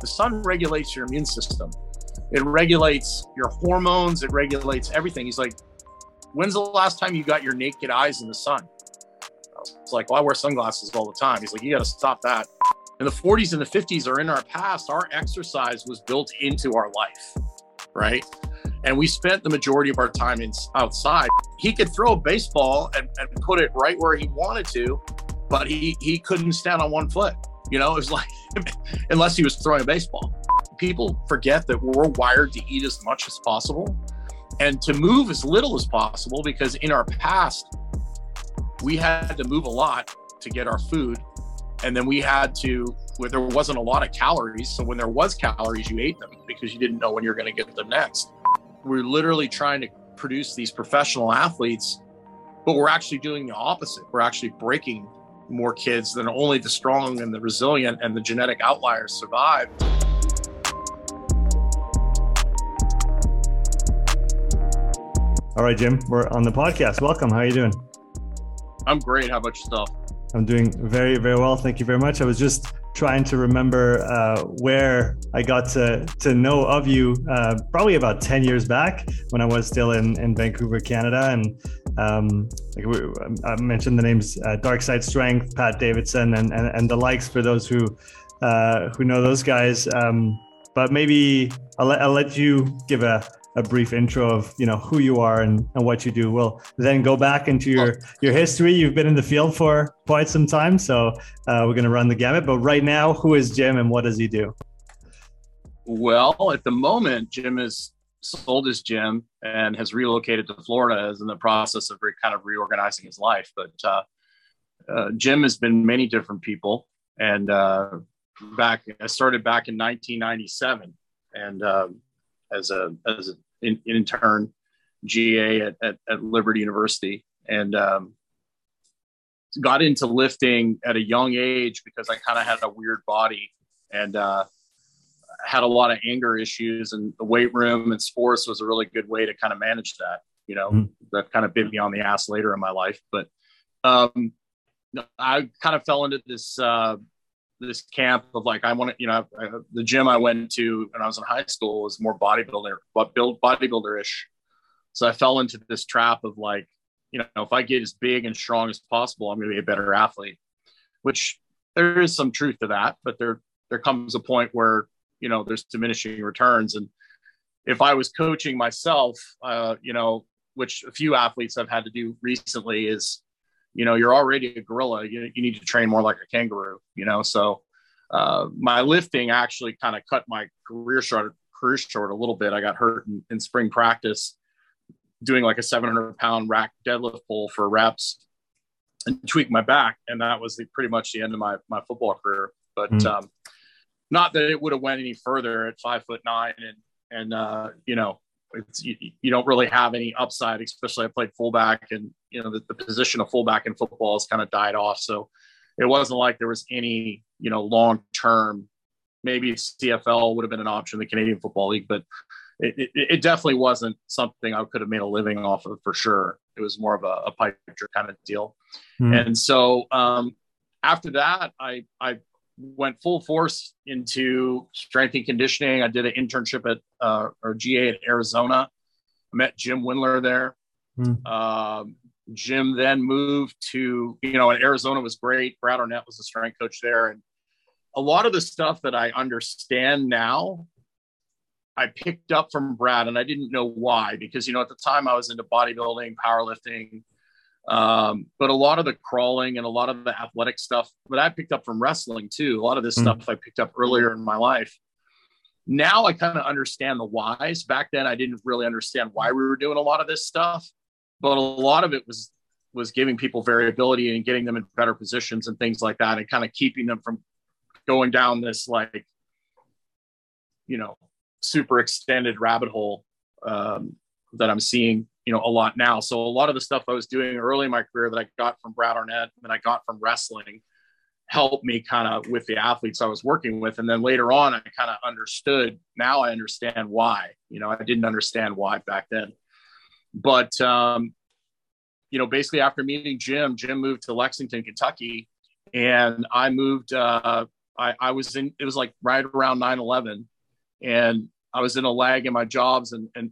The sun regulates your immune system. It regulates your hormones. It regulates everything. He's like, when's the last time you got your naked eyes in the sun? I was like, well, I wear sunglasses all the time. He's like, you got to stop that. And the 40s and the 50s are in our past. Our exercise was built into our life, right? And we spent the majority of our time in, outside. He could throw a baseball and, and put it right where he wanted to, but he, he couldn't stand on one foot. You know, it was like, unless he was throwing a baseball. People forget that we're wired to eat as much as possible and to move as little as possible because in our past, we had to move a lot to get our food. And then we had to, where there wasn't a lot of calories. So when there was calories, you ate them because you didn't know when you're going to get them next. We're literally trying to produce these professional athletes, but we're actually doing the opposite. We're actually breaking more kids than only the strong and the resilient and the genetic outliers survive. All right, Jim, we're on the podcast. Welcome. How are you doing? I'm great. How about yourself? I'm doing very, very well. Thank you very much. I was just trying to remember uh, where I got to, to know of you uh, probably about 10 years back when I was still in, in Vancouver, Canada. And um, like we, I mentioned the names uh, Dark Side Strength, Pat Davidson, and, and, and the likes for those who, uh, who know those guys. Um, but maybe I'll I'll let you give a, a brief intro of you know who you are and, and what you do. We'll then go back into your your history. You've been in the field for quite some time, so uh, we're going to run the gamut. But right now, who is Jim and what does he do? Well, at the moment, Jim is sold his gym and has relocated to Florida. Is in the process of re- kind of reorganizing his life. But uh, uh, Jim has been many different people, and uh, back I started back in 1997, and um, as a as an in, intern GA at, at, at, Liberty University and um, got into lifting at a young age because I kind of had a weird body and uh, had a lot of anger issues and the weight room and sports was a really good way to kind of manage that you know mm-hmm. that kind of bit me on the ass later in my life but um, I kind of fell into this uh, this camp of like I want to, you know, I, the gym I went to when I was in high school was more bodybuilder, but build bodybuilder ish. So I fell into this trap of like, you know, if I get as big and strong as possible, I'm going to be a better athlete. Which there is some truth to that, but there there comes a point where you know there's diminishing returns. And if I was coaching myself, uh, you know, which a few athletes I've had to do recently, is you know you're already a gorilla. You, you need to train more like a kangaroo you know? So uh, my lifting actually kind of cut my career short career short a little bit. I got hurt in, in spring practice doing like a 700 pound rack deadlift pull for reps and tweak my back. And that was the, pretty much the end of my my football career. But mm. um, not that it would have went any further at five foot nine and and uh, you know you, you, don't really have any upside, especially I played fullback and, you know, the, the position of fullback in football has kind of died off. So it wasn't like there was any, you know, long term, maybe CFL would have been an option, the Canadian Football League, but it, it, it, definitely wasn't something I could have made a living off of for sure. It was more of a, a pipe kind of deal. Mm. And so um, after that, I, I went full force into strength and conditioning. I did an internship at uh, or GA at Arizona. I met Jim Wendler there. Mm. Um, Jim then moved to, you know, in Arizona was great. Brad Arnett was the strength coach there. And a lot of the stuff that I understand now, I picked up from Brad and I didn't know why, because, you know, at the time I was into bodybuilding, powerlifting, um, but a lot of the crawling and a lot of the athletic stuff that I picked up from wrestling too, a lot of this mm-hmm. stuff I picked up earlier in my life. Now I kind of understand the whys. Back then I didn't really understand why we were doing a lot of this stuff, but a lot of it was was giving people variability and getting them in better positions and things like that and kind of keeping them from going down this like you know super extended rabbit hole um, that I'm seeing you know a lot now. So a lot of the stuff I was doing early in my career that I got from Brad Arnett and I got from wrestling helped me kind of with the athletes I was working with. And then later on, I kind of understood. Now I understand why. You know, I didn't understand why back then. But um, you know, basically after meeting Jim, Jim moved to Lexington, Kentucky, and I moved. Uh, I, I was in, it was like right around 9 11. And I was in a lag in my jobs and, and,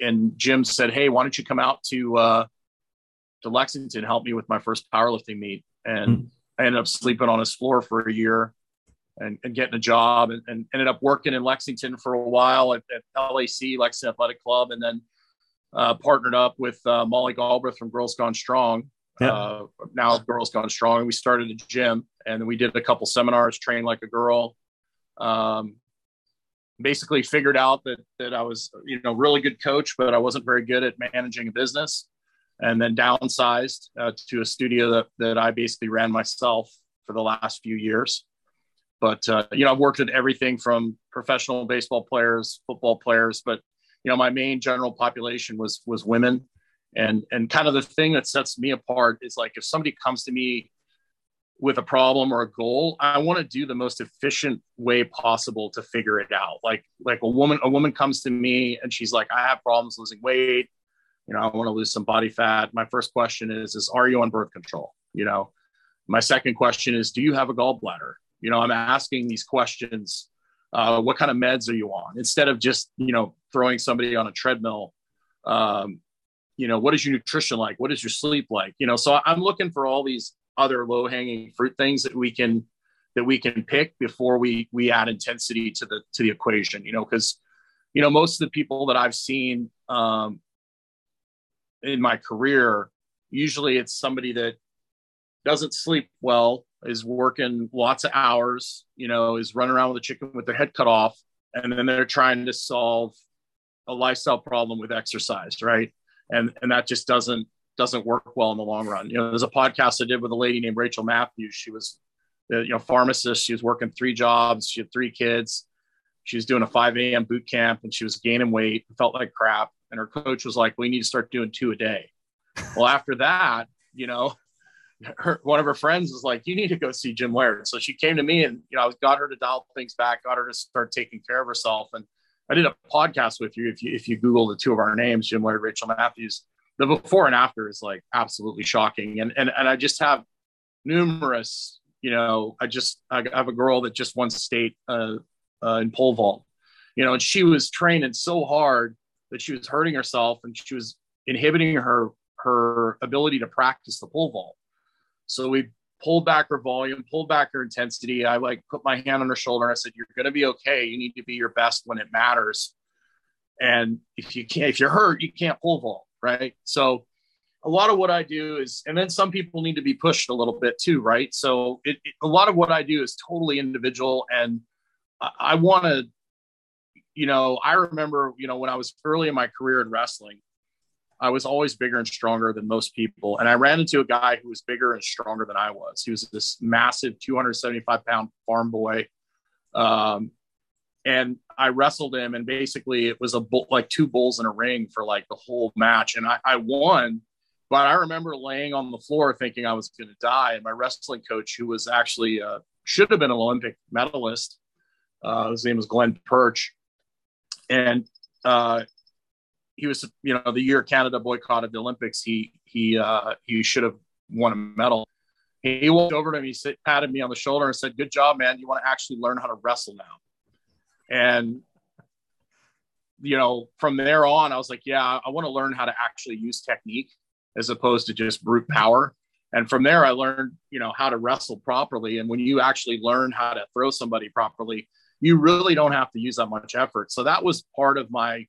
and Jim said, Hey, why don't you come out to, uh, to Lexington, help me with my first powerlifting meet. And mm-hmm. I ended up sleeping on his floor for a year and, and getting a job and, and, ended up working in Lexington for a while at, at LAC, Lexington Athletic Club, and then uh, partnered up with uh, Molly Galbraith from Girls Gone Strong. Uh, now Girls Gone Strong. And we started a gym and we did a couple seminars, train like a girl. Um, basically figured out that, that I was, you know, really good coach, but I wasn't very good at managing a business and then downsized uh, to a studio that, that I basically ran myself for the last few years. But, uh, you know, I've worked at everything from professional baseball players, football players, but, you know, my main general population was, was women. And, and kind of the thing that sets me apart is like, if somebody comes to me with a problem or a goal, I want to do the most efficient way possible to figure it out. Like, like a woman, a woman comes to me and she's like, I have problems losing weight you know, I want to lose some body fat. My first question is, is are you on birth control? You know, my second question is, do you have a gallbladder? You know, I'm asking these questions. Uh, what kind of meds are you on? Instead of just, you know, throwing somebody on a treadmill, um, you know, what is your nutrition like? What is your sleep like? You know, so I'm looking for all these other low hanging fruit things that we can, that we can pick before we, we add intensity to the, to the equation, you know, cause, you know, most of the people that I've seen, um, in my career, usually it's somebody that doesn't sleep well, is working lots of hours, you know, is running around with a chicken with their head cut off, and then they're trying to solve a lifestyle problem with exercise, right? And and that just doesn't doesn't work well in the long run. You know, there's a podcast I did with a lady named Rachel Matthews. She was, uh, you know, pharmacist. She was working three jobs. She had three kids. She was doing a 5 a.m. boot camp, and she was gaining weight. Felt like crap and her coach was like, "We need to start doing two a day." well, after that, you know, her, one of her friends was like, "You need to go see Jim Laird." So she came to me, and you know, I got her to dial things back, got her to start taking care of herself. And I did a podcast with you. If you if you Google the two of our names, Jim Laird, Rachel Matthews, the before and after is like absolutely shocking. And and and I just have numerous. You know, I just I have a girl that just won state uh, uh, in pole vault. You know, and she was training so hard that she was hurting herself and she was inhibiting her her ability to practice the pole vault. So we pulled back her volume, pulled back her intensity. I like put my hand on her shoulder. I said, "You're going to be okay. You need to be your best when it matters. And if you can't, if you're hurt, you can't pull vault, right?" So a lot of what I do is, and then some people need to be pushed a little bit too, right? So it, it, a lot of what I do is totally individual, and I, I want to you know, I remember, you know, when I was early in my career in wrestling, I was always bigger and stronger than most people. And I ran into a guy who was bigger and stronger than I was. He was this massive 275 pound farm boy. Um, and I wrestled him, and basically it was a bull, like two bulls in a ring for like the whole match. And I, I won, but I remember laying on the floor thinking I was going to die. And my wrestling coach, who was actually uh, should have been an Olympic medalist, uh, his name was Glenn Perch and uh, he was, you know, the year Canada boycotted the Olympics, he he uh, he should have won a medal. He walked over to me, he patted me on the shoulder, and said, "Good job, man. You want to actually learn how to wrestle now." And you know, from there on, I was like, "Yeah, I want to learn how to actually use technique as opposed to just brute power." And from there, I learned, you know, how to wrestle properly. And when you actually learn how to throw somebody properly, you really don't have to use that much effort. So that was part of my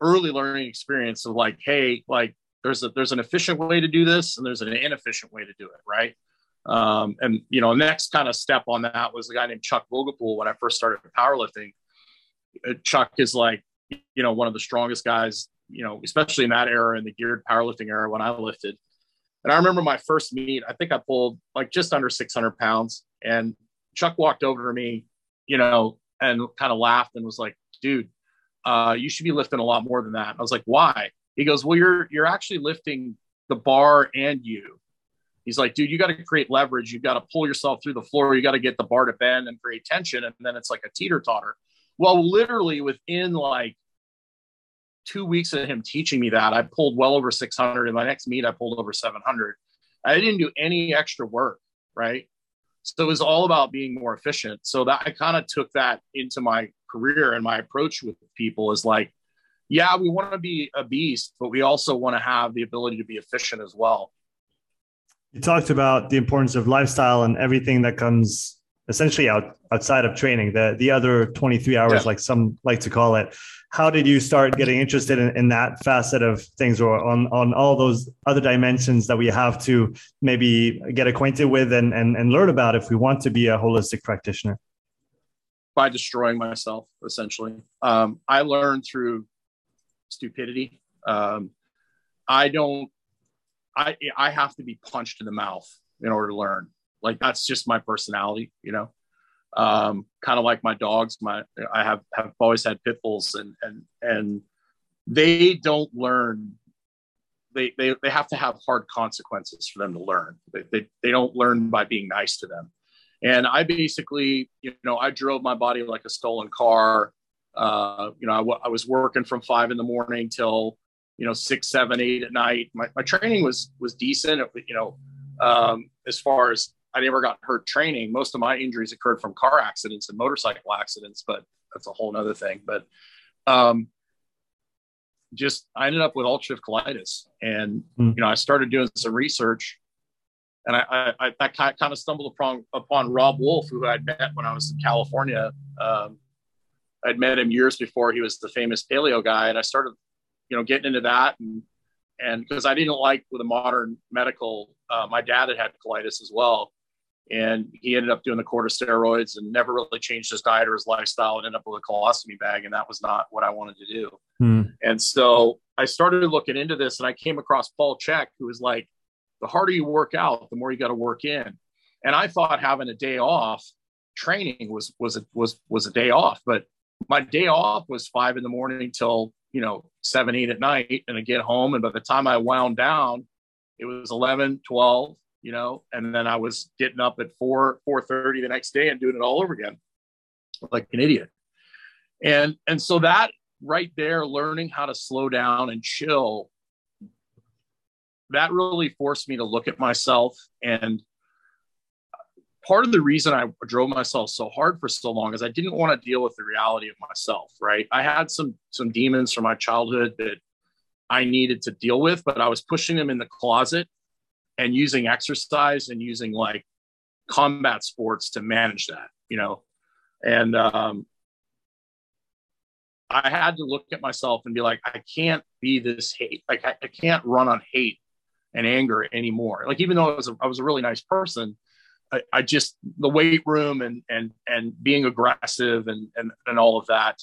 early learning experience of like, hey, like there's a there's an efficient way to do this and there's an inefficient way to do it, right? Um, and you know, next kind of step on that was a guy named Chuck Vogelpohl when I first started powerlifting. Uh, Chuck is like, you know, one of the strongest guys, you know, especially in that era in the geared powerlifting era when I lifted. And I remember my first meet, I think I pulled like just under 600 pounds. And Chuck walked over to me you know, and kind of laughed and was like, dude, uh, you should be lifting a lot more than that. I was like, why? He goes, well, you're, you're actually lifting the bar and you. He's like, dude, you got to create leverage. You got to pull yourself through the floor. You got to get the bar to bend and create tension. And then it's like a teeter totter. Well, literally within like two weeks of him teaching me that, I pulled well over 600. In my next meet, I pulled over 700. I didn't do any extra work. Right. So it was all about being more efficient. So that I kind of took that into my career and my approach with people is like, yeah, we want to be a beast, but we also want to have the ability to be efficient as well. You talked about the importance of lifestyle and everything that comes essentially out outside of training, the the other 23 hours, yeah. like some like to call it. How did you start getting interested in, in that facet of things or on, on all those other dimensions that we have to maybe get acquainted with and, and, and learn about if we want to be a holistic practitioner? By destroying myself, essentially. Um, I learned through stupidity. Um, I don't. I I have to be punched in the mouth in order to learn. Like that's just my personality, you know. Um, kind of like my dogs. My I have have always had pit bulls, and and and they don't learn. They, they, they have to have hard consequences for them to learn. They, they, they don't learn by being nice to them. And I basically, you know, I drove my body like a stolen car. Uh, you know, I, w- I was working from five in the morning till, you know, six, seven, eight at night. My, my training was, was decent. you know, um, as far as I never got hurt training, most of my injuries occurred from car accidents and motorcycle accidents, but that's a whole nother thing. But, um, just I ended up with ulcerative colitis, and mm. you know I started doing some research, and I, I, I kind of stumbled upon upon Robb Wolf, who I'd met when I was in California, um, I'd met him years before he was the famous paleo guy, and I started, you know, getting into that, and and because I didn't like with a modern medical, uh, my dad had had colitis as well, and he ended up doing the corticosteroids and never really changed his diet or his lifestyle, and ended up with a colostomy bag, and that was not what I wanted to do. Hmm. And so I started looking into this, and I came across Paul Chek who was like, the harder you work out, the more you got to work in. And I thought having a day off training was was a, was was a day off, but my day off was five in the morning till you know seven eight at night and i get home and by the time i wound down it was 11 12 you know and then i was getting up at 4 4.30 the next day and doing it all over again like an idiot. And and so that right there learning how to slow down and chill that really forced me to look at myself. And part of the reason I drove myself so hard for so long is I didn't want to deal with the reality of myself, right? I had some some demons from my childhood that I needed to deal with, but I was pushing them in the closet and using exercise and using like combat sports to manage that, you know. And um I had to look at myself and be like, I can't be this hate. Like I, I can't run on hate and anger anymore. Like even though I was a, I was a really nice person, I, I, just the weight room and and and being aggressive and and, and all of that.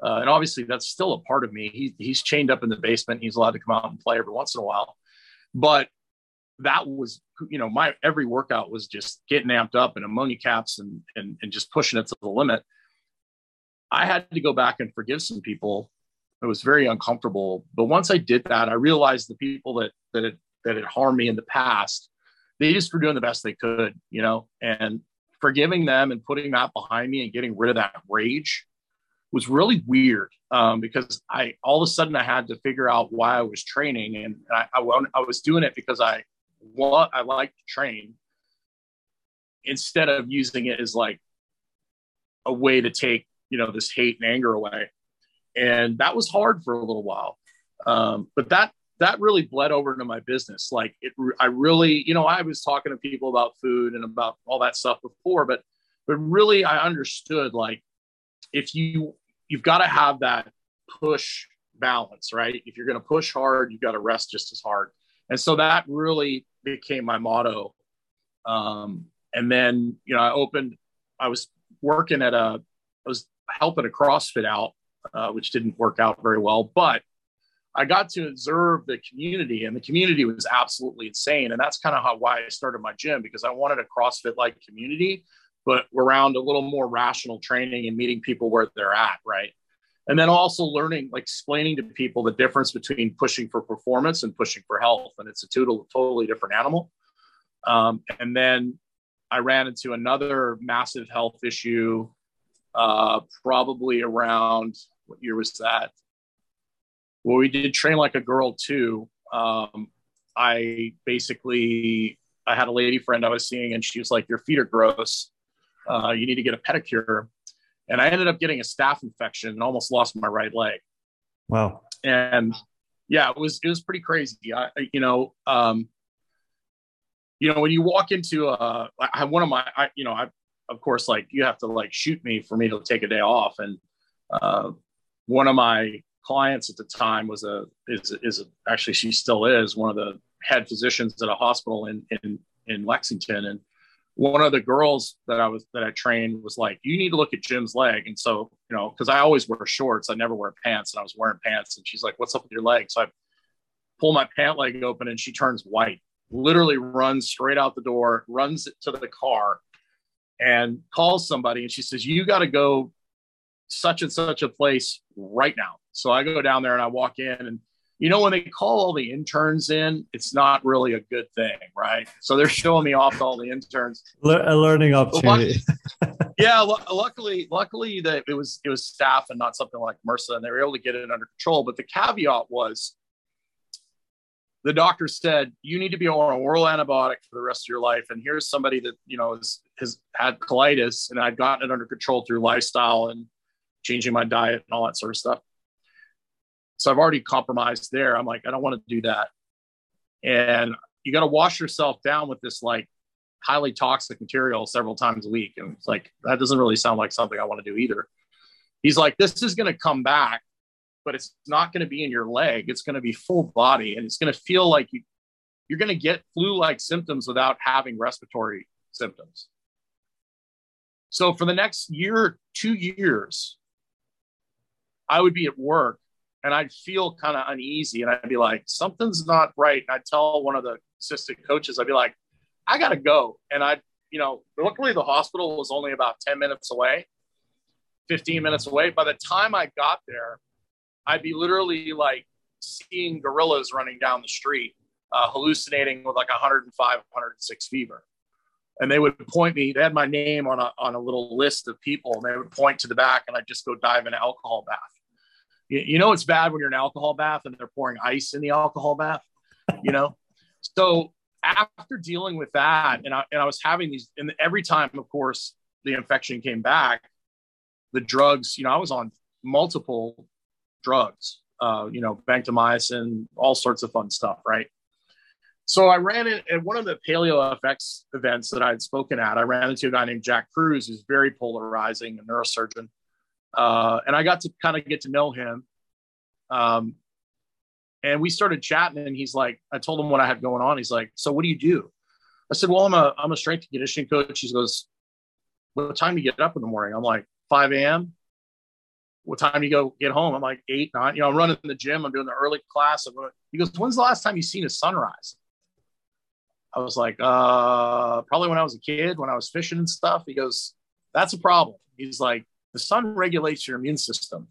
Uh, and obviously that's still a part of me. He, he's chained up in the basement. He's allowed to come out and play every once in a while. But that was, you know, my every workout was just getting amped up and ammonia caps and, and, and just pushing it to the limit. I had to go back and forgive some people. It was very uncomfortable. But once I did that, I realized the people that, that had, that had harmed me in the past they just were doing the best they could, you know, and forgiving them and putting that behind me and getting rid of that rage was really weird um, because I all of a sudden I had to figure out why I was training and I, I, I was doing it because I what I like to train instead of using it as like a way to take you know this hate and anger away and that was hard for a little while um, but that that really bled over into my business. Like it, I really, you know, I was talking to people about food and about all that stuff before, but, but really I understood like if you, you've got to have that push balance, right? If you're going to push hard, you've got to rest just as hard. And so that really became my motto. Um, and then, you know, I opened, I was working at a, I was helping a CrossFit out, uh, which didn't work out very well, but I got to observe the community, and the community was absolutely insane. And that's kind of how why I started my gym because I wanted a CrossFit like community, but around a little more rational training and meeting people where they're at, right? And then also learning, like explaining to people the difference between pushing for performance and pushing for health, and it's a total, totally different animal. Um, and then I ran into another massive health issue, uh, probably around what year was that? well, we did train like a girl too. Um, I basically I had a lady friend I was seeing, and she was like, "Your feet are gross. Uh, you need to get a pedicure." And I ended up getting a staph infection and almost lost my right leg. Wow. And yeah, it was it was pretty crazy. I, you know, um, you know, when you walk into a, I, one of my, I, you know, I, of course, like you have to like shoot me for me to take a day off. And uh, one of my clients at the time was a, is, is a, actually, she still is one of the head physicians at a hospital in, in, in Lexington. And one of the girls that I was, that I trained was like, you need to look at Jim's leg. And so, you know, cause I always wear shorts. I never wear pants and I was wearing pants and she's like, what's up with your leg? So I pull my pant leg open and she turns white literally runs straight out the door, runs to the car, and calls somebody. And she says, You got to go such and such a place right now. So I go down there and I walk in. And, you know, when they call all the interns in, it's not really a good thing, right? So they're showing me off to all the interns. a learning opportunity. yeah, l- luckily, luckily that it was it was staph and not something like MRSA, and they were able to get it under control. But the caveat was the doctor said you need to be on an oral antibiotic for the rest of your life and here's somebody that you know has, has had colitis and i'd gotten it under control through lifestyle and changing my diet and all that sort of stuff so i've already compromised there i'm like i don't want to do that and you got to wash yourself down with this like highly toxic material several times a week and it's like that doesn't really sound like something i want to do either he's like this is going to come back but it's not going to be in your leg. It's going to be full body and it's going to feel like you, you're going to get flu like symptoms without having respiratory symptoms. So for the next year, two years, I would be at work and I'd feel kind of uneasy and I'd be like, something's not right. And I'd tell one of the assistant coaches, I'd be like, I got to go. And I, you know, luckily the hospital was only about 10 minutes away, 15 minutes away. By the time I got there, I'd be literally like seeing gorillas running down the street, uh, hallucinating with like 105, 106 fever. And they would point me, they had my name on a, on a little list of people, and they would point to the back, and I'd just go dive in an alcohol bath. You, know, it's bad when you're in an alcohol bath and they're pouring ice in the alcohol bath, you know? so after dealing with that, and I, and I was having these, and every time, of course, the infection came back, the drugs, you know, I was on multiple drugs, uh, you know, vancomycin, all sorts of fun stuff, right? So I ran it at one of the Paleo FX events that I had spoken at. I ran into a guy named Jack Kruse, who's very polarizing, a neurosurgeon. Uh, and I got to kind of get to know him. Um, and we started chatting, and he's like, I told him what I had going on. He's like, So what do you do? I said, Well, I'm a I'm a strength and conditioning coach. He goes, What time do you get up in the morning? I'm like, 5 a.m what time do you go get home? I'm like eight, nine. You know, I'm running in the gym. I'm doing the early class. I'm going, He goes, when's the last time you seen a sunrise? I was like, uh, probably when I was a kid, when I was fishing and stuff. He goes, that's a problem. He's like, the sun regulates your immune system.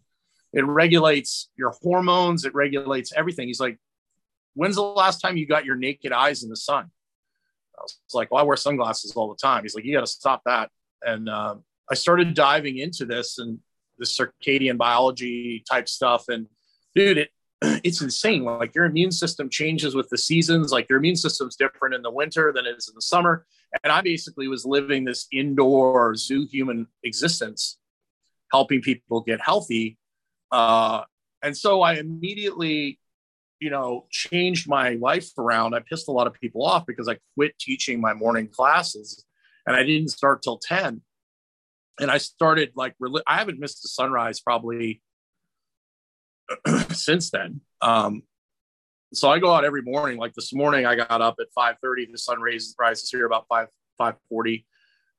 It regulates your hormones. It regulates everything. He's like, when's the last time you got your naked eyes in the sun? I was like, well, I wear sunglasses all the time. He's like, you got to stop that. And uh, I started diving into this and the circadian biology type stuff. And dude, it it's insane. Like your immune system changes with the seasons. Like your immune system's different in the winter than it is in the summer. And I basically was living this indoor zoo human existence, helping people get healthy. Uh, and so I immediately, you know, changed my life around. I pissed a lot of people off because I quit teaching my morning classes and I didn't start till 10 and I started like I haven't missed a sunrise probably since then. Um, so I go out every morning. Like this morning, I got up at five thirty. The sun rises rises here about five five forty,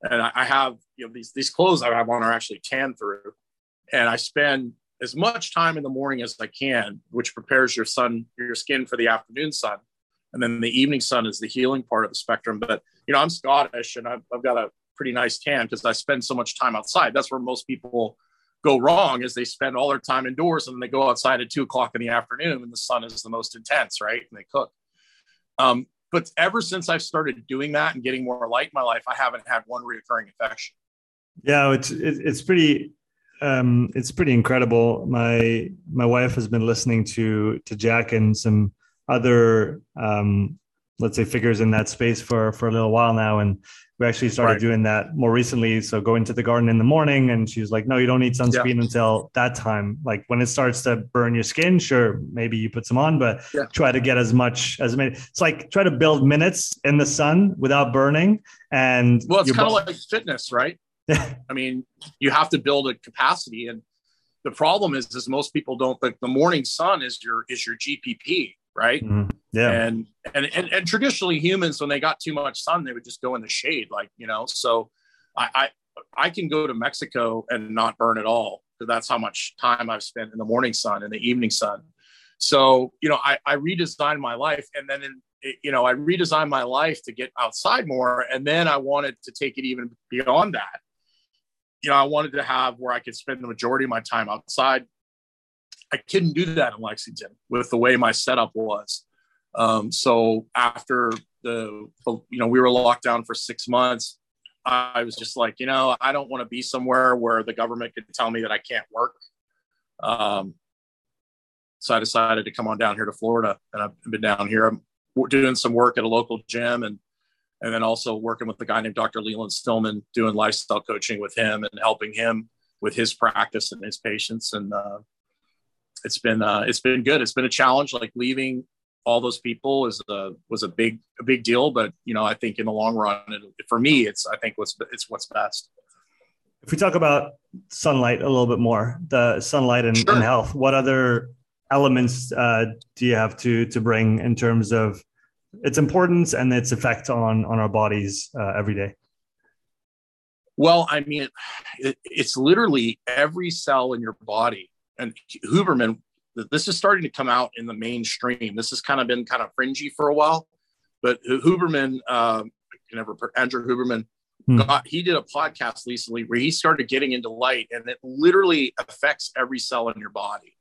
and I, have you know these these clothes I have on are actually tan through, and I spend as much time in the morning as I can, which prepares your sun your skin for the afternoon sun, and then the evening sun is the healing part of the spectrum. But you know I'm Scottish, and I've, I've got a pretty nice tan because I spend so much time outside. That's where most people go wrong is they spend all their time indoors and then they go outside at two o'clock in the afternoon and the sun is the most intense, right? And they cook. Um, but ever since I've started doing that and getting more light in my life, I haven't had one reoccurring infection. Yeah, it's it's pretty um, it's pretty incredible. My my wife has been listening to to Jack and some other um, let's say figures in that space for for a little while now and we actually started right. doing that more recently so going to the garden in the morning and she's like no you don't need sunscreen yeah. until that time like when it starts to burn your skin sure maybe you put some on but yeah. try to get as much as many it's like try to build minutes in the sun without burning and well it's kind of like fitness right i mean you have to build a capacity and the problem is is most people don't think the morning sun is your is your gpp right? Mm-hmm. Yeah. And, and and and traditionally humans, when they got too much sun, they would just go in the shade, like you know. So I I, I can go to Mexico and not burn at all because that's how much time I've spent in the morning sun and the evening sun. So you know, I, I redesigned my life, and then in, you know, I redesigned my life to get outside more, and then I wanted to take it even beyond that. You know, I wanted to have where I could spend the majority of my time outside I couldn't do that in Lexington with the way my setup was. Um, so after the, you know, we were locked down for six months. I was just like, you know, I don't want to be somewhere where the government could tell me that I can't work. Um, so I decided to come on down here to Florida, and I've been down here. I'm doing some work at a local gym, and and then also working with a guy named Dr. Leland Stillman, doing lifestyle coaching with him and helping him with his practice and his patients. And uh, it's been uh, it's been good. It's been a challenge. Like leaving all those people is a was a big a big deal. But you know, I think in the long run, it, for me, it's I think what's it's what's best. If we talk about sunlight a little bit more, the sunlight and, sure. and health, what other elements uh, do you have to to bring in terms of its importance and its effect on on our bodies uh, every day? Well, I mean, it, it's literally every cell in your body and Huberman, this is starting to come out in the mainstream. This has kind of been kind of fringy for a while, but Huberman, uh, never Andrew Huberman, hmm. got, he did a podcast recently where he started getting into light, and it literally affects every cell in your body.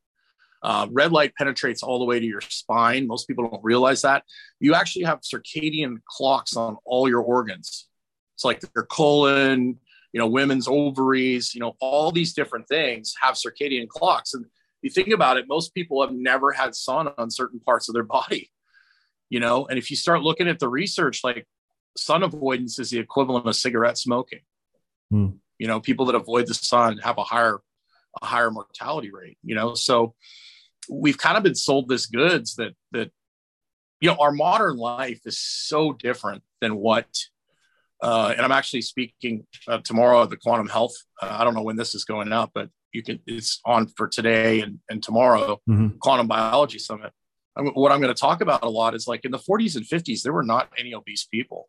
Uh, red light penetrates all the way to your spine. Most people don't realize that. You actually have circadian clocks on all your organs. It's like your colon, you know, women's ovaries, you know, all these different things have circadian clocks. And you think about it, most people have never had sun on certain parts of their body, you know, and if you start looking at the research, like sun avoidance is the equivalent of cigarette smoking. Hmm. You know, people that avoid the sun have a higher, a higher mortality rate, you know, so we've kind of been sold this goods that, that, you know, our modern life is so different than what uh, and I'm actually speaking uh, tomorrow at the Quantum Health. Uh, I don't know when this is going up, but you can. It's on for today and, and tomorrow. Mm-hmm. Quantum Biology Summit. I'm, what I'm going to talk about a lot is like in the 40s and 50s, there were not any obese people.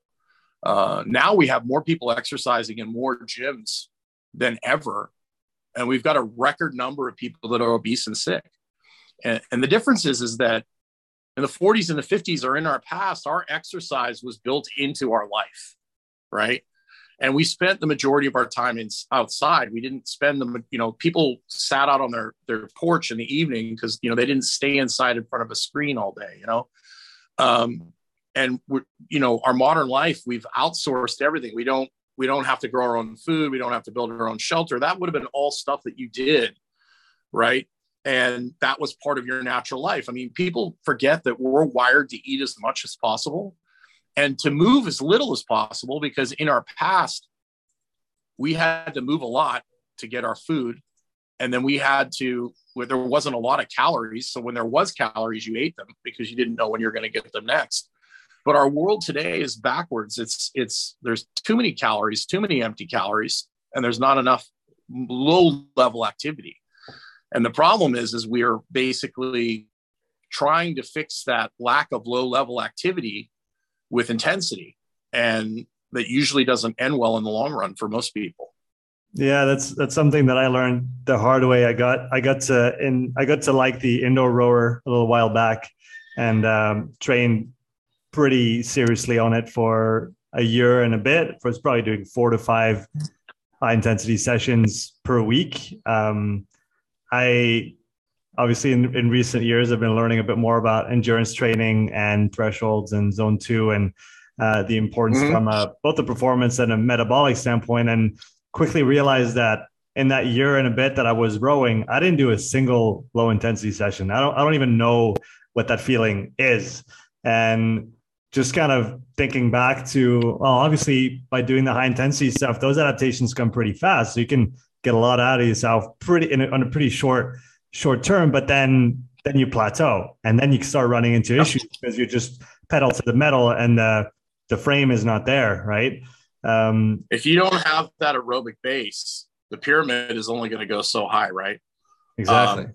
Uh, now we have more people exercising in more gyms than ever, and we've got a record number of people that are obese and sick. And, and the difference is, is that in the 40s and the 50s or in our past, our exercise was built into our life right? And we spent the majority of our time in, outside. We didn't spend the, you know, people sat out on their their porch in the evening because you know they didn't stay inside in front of a screen all day, you know. Um, and we're, you know, our modern life, we've outsourced everything. We don't we don't have to grow our own food. We don't have to build our own shelter. That would have been all stuff that you did, right? And that was part of your natural life. I mean, people forget that we're wired to eat as much as possible and to move as little as possible because in our past we had to move a lot to get our food. And then we had to where there wasn't a lot of calories. So when there was calories you ate them because you didn't know when you're going to get them next. But our world today is backwards. It's it's there's too many calories too many empty calories and there's not enough low level activity. And the problem is is we are basically trying to fix that lack of low level activity with intensity and that usually doesn't end well in the long run for most people. Yeah that's that's something that i learned the hard way. I got i got to in i got to like the indoor rower a little while back and um, trained pretty seriously on it for a year and a bit. I was probably doing four to five high intensity sessions per week. Um, i obviously in, in recent years i've been learning a bit more about endurance training and thresholds and zone two and uh, the importance mm-hmm. from a, both the performance and a metabolic standpoint and quickly realized that in that year and a bit that i was rowing i didn't do a single low intensity session i don't i don't even know what that feeling is and just kind of thinking back to well, obviously by doing the high intensity stuff, those adaptations come pretty fast. So you can get a lot out of yourself pretty in a, on a pretty short short term, but then then you plateau and then you start running into issues because you just pedal to the metal and the the frame is not there, right? Um, if you don't have that aerobic base, the pyramid is only going to go so high, right? Exactly. Um,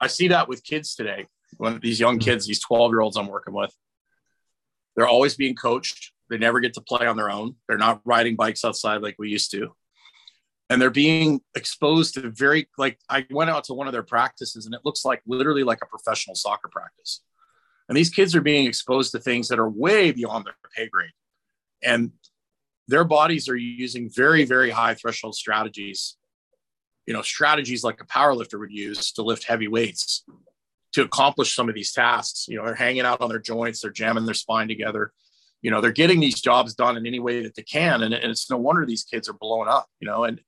I see that with kids today. When these young mm-hmm. kids, these 12 year olds I'm working with, they're always being coached. They never get to play on their own. They're not riding bikes outside like we used to. And they're being exposed to very, like, I went out to one of their practices and it looks like literally like a professional soccer practice. And these kids are being exposed to things that are way beyond their pay grade. And their bodies are using very, very high threshold strategies, you know, strategies like a power lifter would use to lift heavy weights to accomplish some of these tasks. You know, they're hanging out on their joints, they're jamming their spine together. You know, they're getting these jobs done in any way that they can. And, and it's no wonder these kids are blowing up, you know, and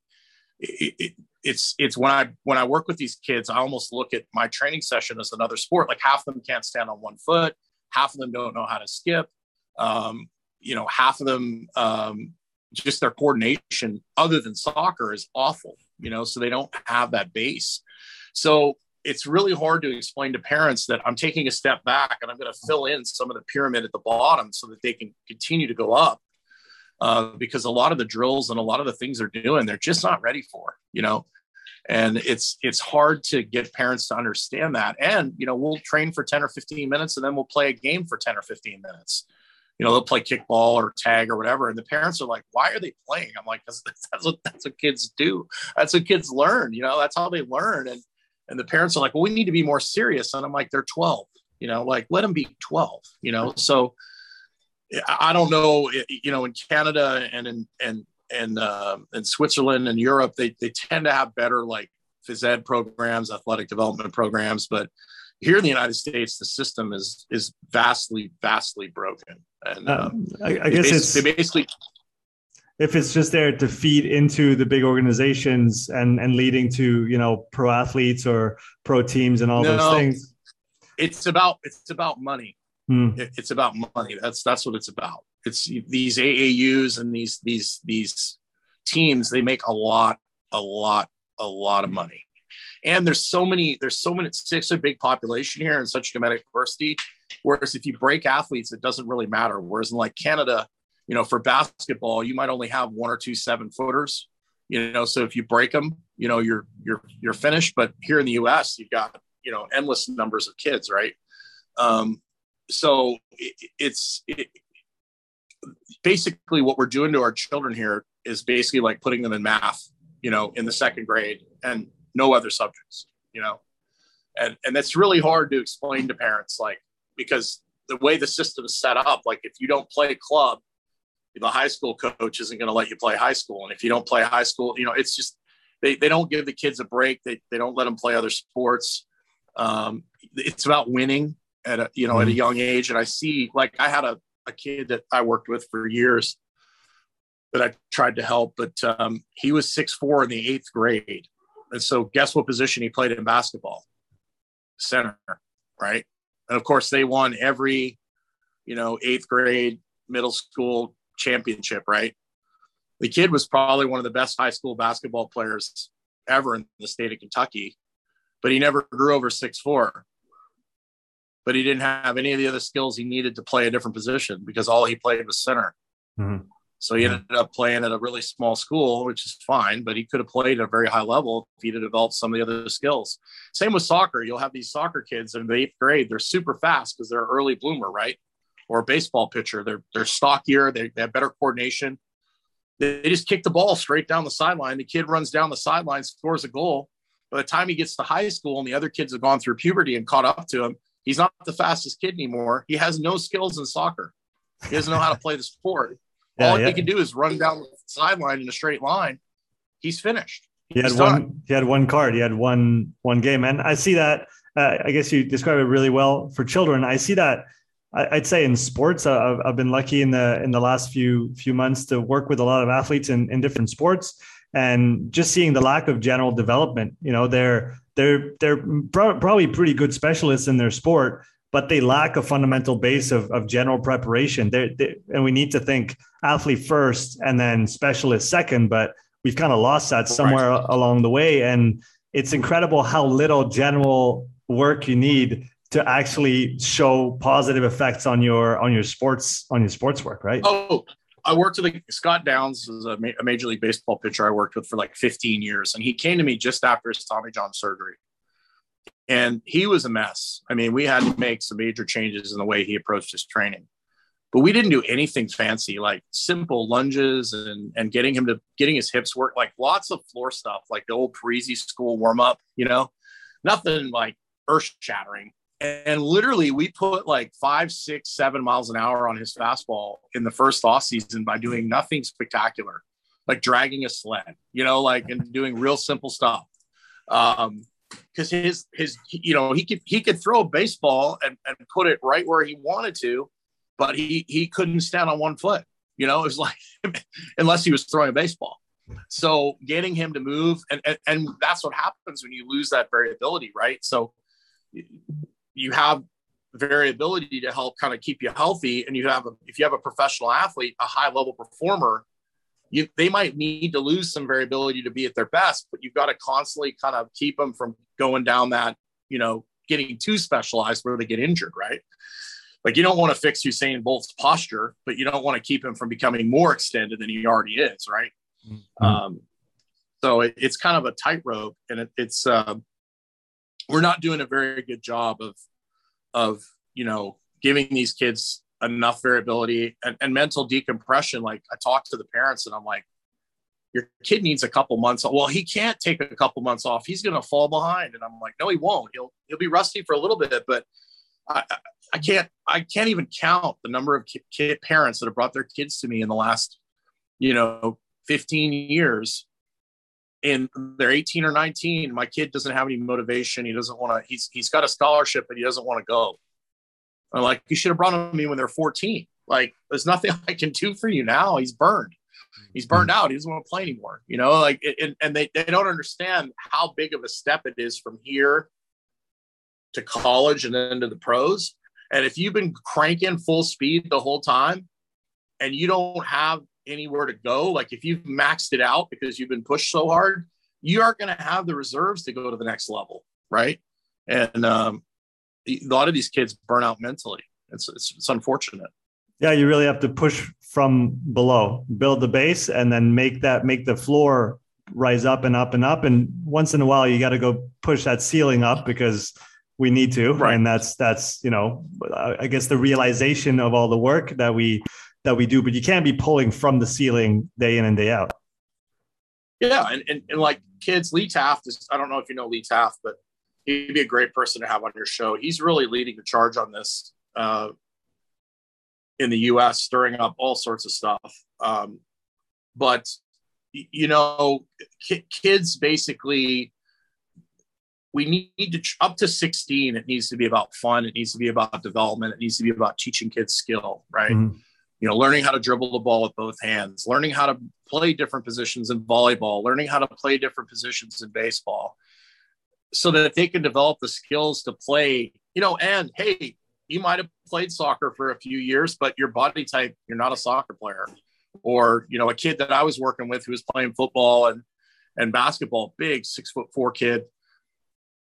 it, it, it's, it's when I, when I work with these kids, I almost look at my training session as another sport. Like half of them can't stand on one foot. Half of them don't know how to skip. Um, you know, half of them, um, just their coordination other than soccer is awful, you know, so they don't have that base. So it's really hard to explain to parents that I'm taking a step back and I'm going to fill in some of the pyramid at the bottom so that they can continue to go up. Uh, because a lot of the drills and a lot of the things they're doing, they're just not ready for, you know. And it's it's hard to get parents to understand that. And you know, we'll train for 10 or 15 minutes and then we'll play a game for 10 or 15 minutes. You know, they'll play kickball or tag or whatever. And the parents are like, why are they playing? I'm like, that's, that's what that's what kids do. That's what kids learn, you know, that's how they learn. And and the parents are like well we need to be more serious and i'm like they're 12 you know like let them be 12 you know so i don't know you know in canada and in and and uh, in switzerland and europe they, they tend to have better like phys ed programs athletic development programs but here in the united states the system is is vastly vastly broken. And um, I, I guess it's they basically if it's just there to feed into the big organizations and and leading to you know pro athletes or pro teams and all no, those things. It's about it's about money hmm. it's about money that's that's what it's about it's these aaus and these these these teams they make a lot a lot a lot of money and there's so many there's so many such a big population here and such dramatic diversity whereas if you break athletes it doesn't really matter whereas in like canada you know, for basketball, you might only have one or two seven footers, you know, so if you break them, you know, you're, you're, you're finished. But here in the US, you've got, you know, endless numbers of kids, right? Um, so it, it's it, basically what we're doing to our children here is basically like putting them in math, you know, in the second grade and no other subjects, you know, and, and that's really hard to explain to parents, like, because the way the system is set up, like if you don't play club, the high school coach isn't going to let you play high school. And if you don't play high school, you know, it's just, they, they don't give the kids a break. They, they don't let them play other sports. Um, it's about winning at a, you know, at a mm-hmm. young age. And I see, like, I had a, a kid that I worked with for years that I tried to help, but um, he was six four in the eighth grade. And so guess what position he played in basketball? Center, right? And of course they won every, you know, eighth grade, middle school, championship, right? The kid was probably one of the best high school basketball players ever in the state of Kentucky, but he never grew over six four. But he didn't have any of the other skills he needed to play a different position because all he played was center. Mm-hmm. So he ended up playing at a really small school, which is fine, but he could have played at a very high level if he'd have developed some of the other skills. Same with soccer. You'll have these soccer kids in the eighth grade. They're super fast because they're an early bloomer, right? or a baseball pitcher. They're they're stockier. They, they have better coordination. They, they just kick the ball straight down the sideline. The kid runs down the sideline, scores a goal. By the time he gets to high school and the other kids have gone through puberty and caught up to him, he's not the fastest kid anymore. He has no skills in soccer. He doesn't know how to play the sport. Yeah, All yeah. he can do is run down the sideline in a straight line. He's finished. He had one. He had one card. He had one one game, and I see that. Uh, I guess you describe it really well for children. I see that I'd say in sports, uh, I've been lucky in the in the last few few months to work with a lot of athletes in, in different sports, and just seeing the lack of general development. You know, they're they're they're probably pretty good specialists in their sport, but they lack a fundamental base of, of general preparation. They're, they, and we need to think athlete first and then specialist second, but we've kind of lost that somewhere right. along the way. And it's incredible how little general work you need to actually show positive effects on your on your sports on your sports work, right? Oh, I worked with Scott Downs is a, ma- a, major league baseball pitcher I worked with for like 15 years, and he came to me just after his Tommy John surgery, and he was a mess. I mean, we had to make some major changes in the way he approached his training, but we didn't do anything fancy, like simple lunges and and getting him to getting his hips work, like lots of floor stuff, like the old Parisi school warm up, you know, nothing like earth shattering. And literally, we put like five, six, seven miles an hour on his fastball in the first off season by doing nothing spectacular, like dragging a sled, you know, like and doing real simple stuff. Um, because his his you know he could he could throw a baseball and, and put it right where he wanted to, but he he couldn't stand on one foot. You know, it was like unless he was throwing a baseball. So getting him to move and, and and that's what happens when you lose that variability, right? So you have variability to help kind of keep you healthy and you have a, if you have a professional athlete a high level performer you, they might need to lose some variability to be at their best, but you've got to constantly kind of keep them from going down that, you know, getting too specialized where they get injured, right? Like you don't want to fix Usain Bolt's posture, but you don't want to keep him from becoming more extended than he already is, right? Mm-hmm. Um, so it, it's kind of a tightrope, and it, it's uh, we're not doing a very good job of of you know giving these kids enough variability and, and mental decompression. Like I talk to the parents and I'm like, your kid needs a couple months. Well, he can't take a couple months off. He's going to fall behind. And I'm like, no, he won't. He'll, he'll be rusty for a little bit, but I, I can't, I can't even count the number of kid, parents that have brought their kids to me in the last, you know, 15 years and they're 18 or 19. My kid doesn't have any motivation. He doesn't want to, he's, he's got a scholarship, but he doesn't want to go. I'm like, you should have brought him to me when they're 14. Like, there's nothing I can do for you now. He's burned. He's burned hmm. out. He doesn't want to play anymore. You know, like, and, and they, they don't understand how big of a step it is from here to college and then to the pros. And if you've been cranking full speed the whole time and you don't have anywhere to go, like if you've maxed it out because you've been pushed so hard, you aren't going to have the reserves to go to the next level. Right. And um, a lot of these kids burn out mentally. It's, it's, it's unfortunate. Yeah, you really have to push from below, build the base, and then make that make the floor rise up and up and up. And once in a while, you got to go push that ceiling up because we need to. Right. And that's that's you know, I guess the realization of all the work that we that we do. But you can't be pulling from the ceiling day in and day out. Yeah, and, and, and like kids, Lee Taft is I don't know if you know Lee Taft, but he'd be a great person to have on your show. He's really leading the charge on this uh, in the U.S., stirring up all sorts of stuff. Um, but you know, kids basically, we need to up to 16. It needs to be about fun. It needs to be about development. It needs to be about teaching kids skill, right? Mm-hmm. You know, learning how to dribble the ball with both hands, learning how to play different positions in volleyball, learning how to play different positions in baseball so that they can develop the skills to play, you know, and hey, you might have played soccer for a few years, but your body type, you're not a soccer player. Or, you know, a kid that I was working with who was playing football and and basketball, big six foot four kid,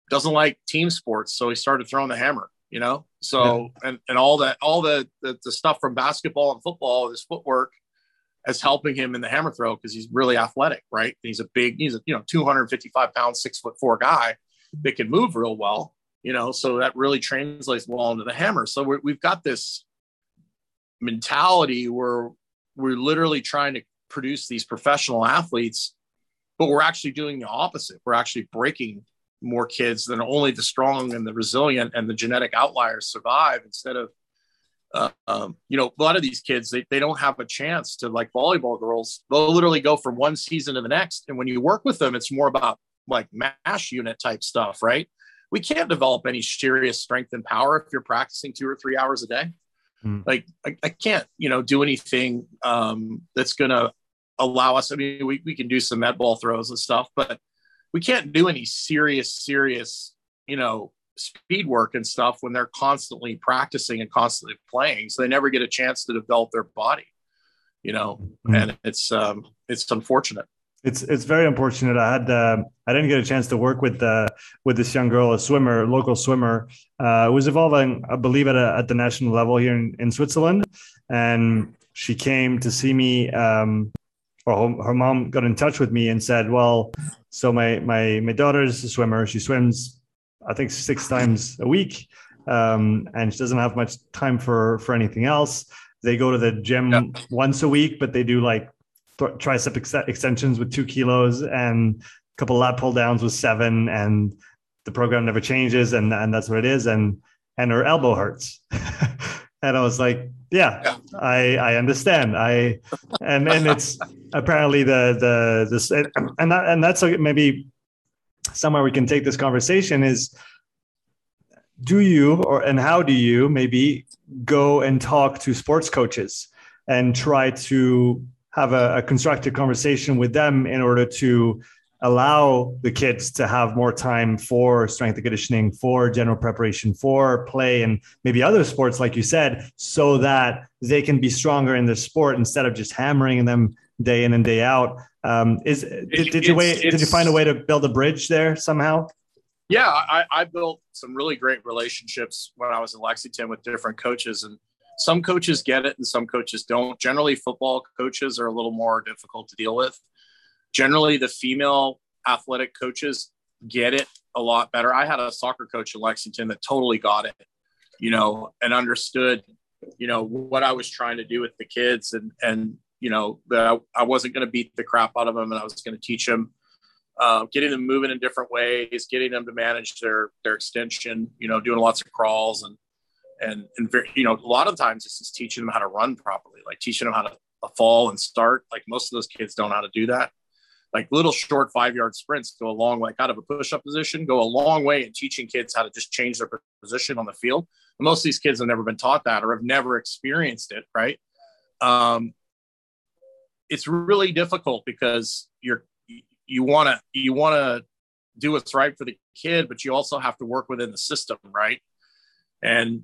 doesn't like team sports. So he started throwing the hammer, you know? So yeah. and, and all that, all the, the the stuff from basketball and football, his footwork is helping him in the hammer throw because he's really athletic, right? He's a big, he's a you know 255 pound, six foot four guy that can move real well, you know, so that really translates well into the hammer. So we have got this mentality where we're literally trying to produce these professional athletes, but we're actually doing the opposite. We're actually breaking more kids than only the strong and the resilient and the genetic outliers survive instead of uh, um, you know, a lot of these kids, they, they don't have a chance to like volleyball girls. They'll literally go from one season to the next. And when you work with them, it's more about like mash unit type stuff, right? We can't develop any serious strength and power if you're practicing two or three hours a day. Mm. Like I, I, can't, you know, do anything um, that's going to allow us. I mean, we, we can do some med ball throws and stuff, but we can't do any serious, serious, you know, speed work and stuff when they're constantly practicing and constantly playing. So they never get a chance to develop their body, you know, mm-hmm. and it's, um, it's unfortunate. It's it's very unfortunate. I had uh, I didn't get a chance to work with uh, with this young girl, a swimmer, local swimmer. Uh, was evolving, I believe, at a, at the national level here in, in Switzerland, and she came to see me. Um, or her, mom got in touch with me and said, "Well, so my my my daughter's a swimmer. She swims I think six times a week, um, and she doesn't have much time for for anything else. They go to the gym yeah. once a week, but they do like th- tricep ex- extensions with two kilos and a couple lat pull downs with seven, and the program never changes, and and that's what it is. And and her elbow hurts, and I was like, yeah, yeah, I I understand. I and and it's apparently the the this and that and that's maybe somewhere we can take this conversation is do you or and how do you maybe go and talk to sports coaches and try to have a, a, constructive conversation with them in order to allow the kids to have more time for strength and conditioning for general preparation for play and maybe other sports like you said so that they can be stronger in the sport instead of just hammering them day in and day out um, is did, did you wait, did you find a way to build a bridge there somehow? Yeah, I, I built some really great relationships when I was in Lexington with different coaches, and some coaches get it and some coaches don't. Generally, football coaches are a little more difficult to deal with. Generally, the female athletic coaches get it a lot better. I had a soccer coach in Lexington that totally got it, you know, and understood, you know, what I was trying to do with the kids and and you know, that I, wasn't going to beat the crap out of them and I was going to teach them, uh, getting them moving in different ways, getting them to manage their, their extension, you know, doing lots of crawls and, and, and very, you know, a lot of times this is teaching them how to run properly, like teaching them how to fall and start. Like most of those kids don't know how to do that. Like little short five yard sprints go a long way out of a push up position, go a long way in teaching kids how to just change their position on the field. And most of these kids have never been taught that or have never experienced it. Right. Um, it's really difficult because you're you want to you want to do what's right for the kid, but you also have to work within the system, right? And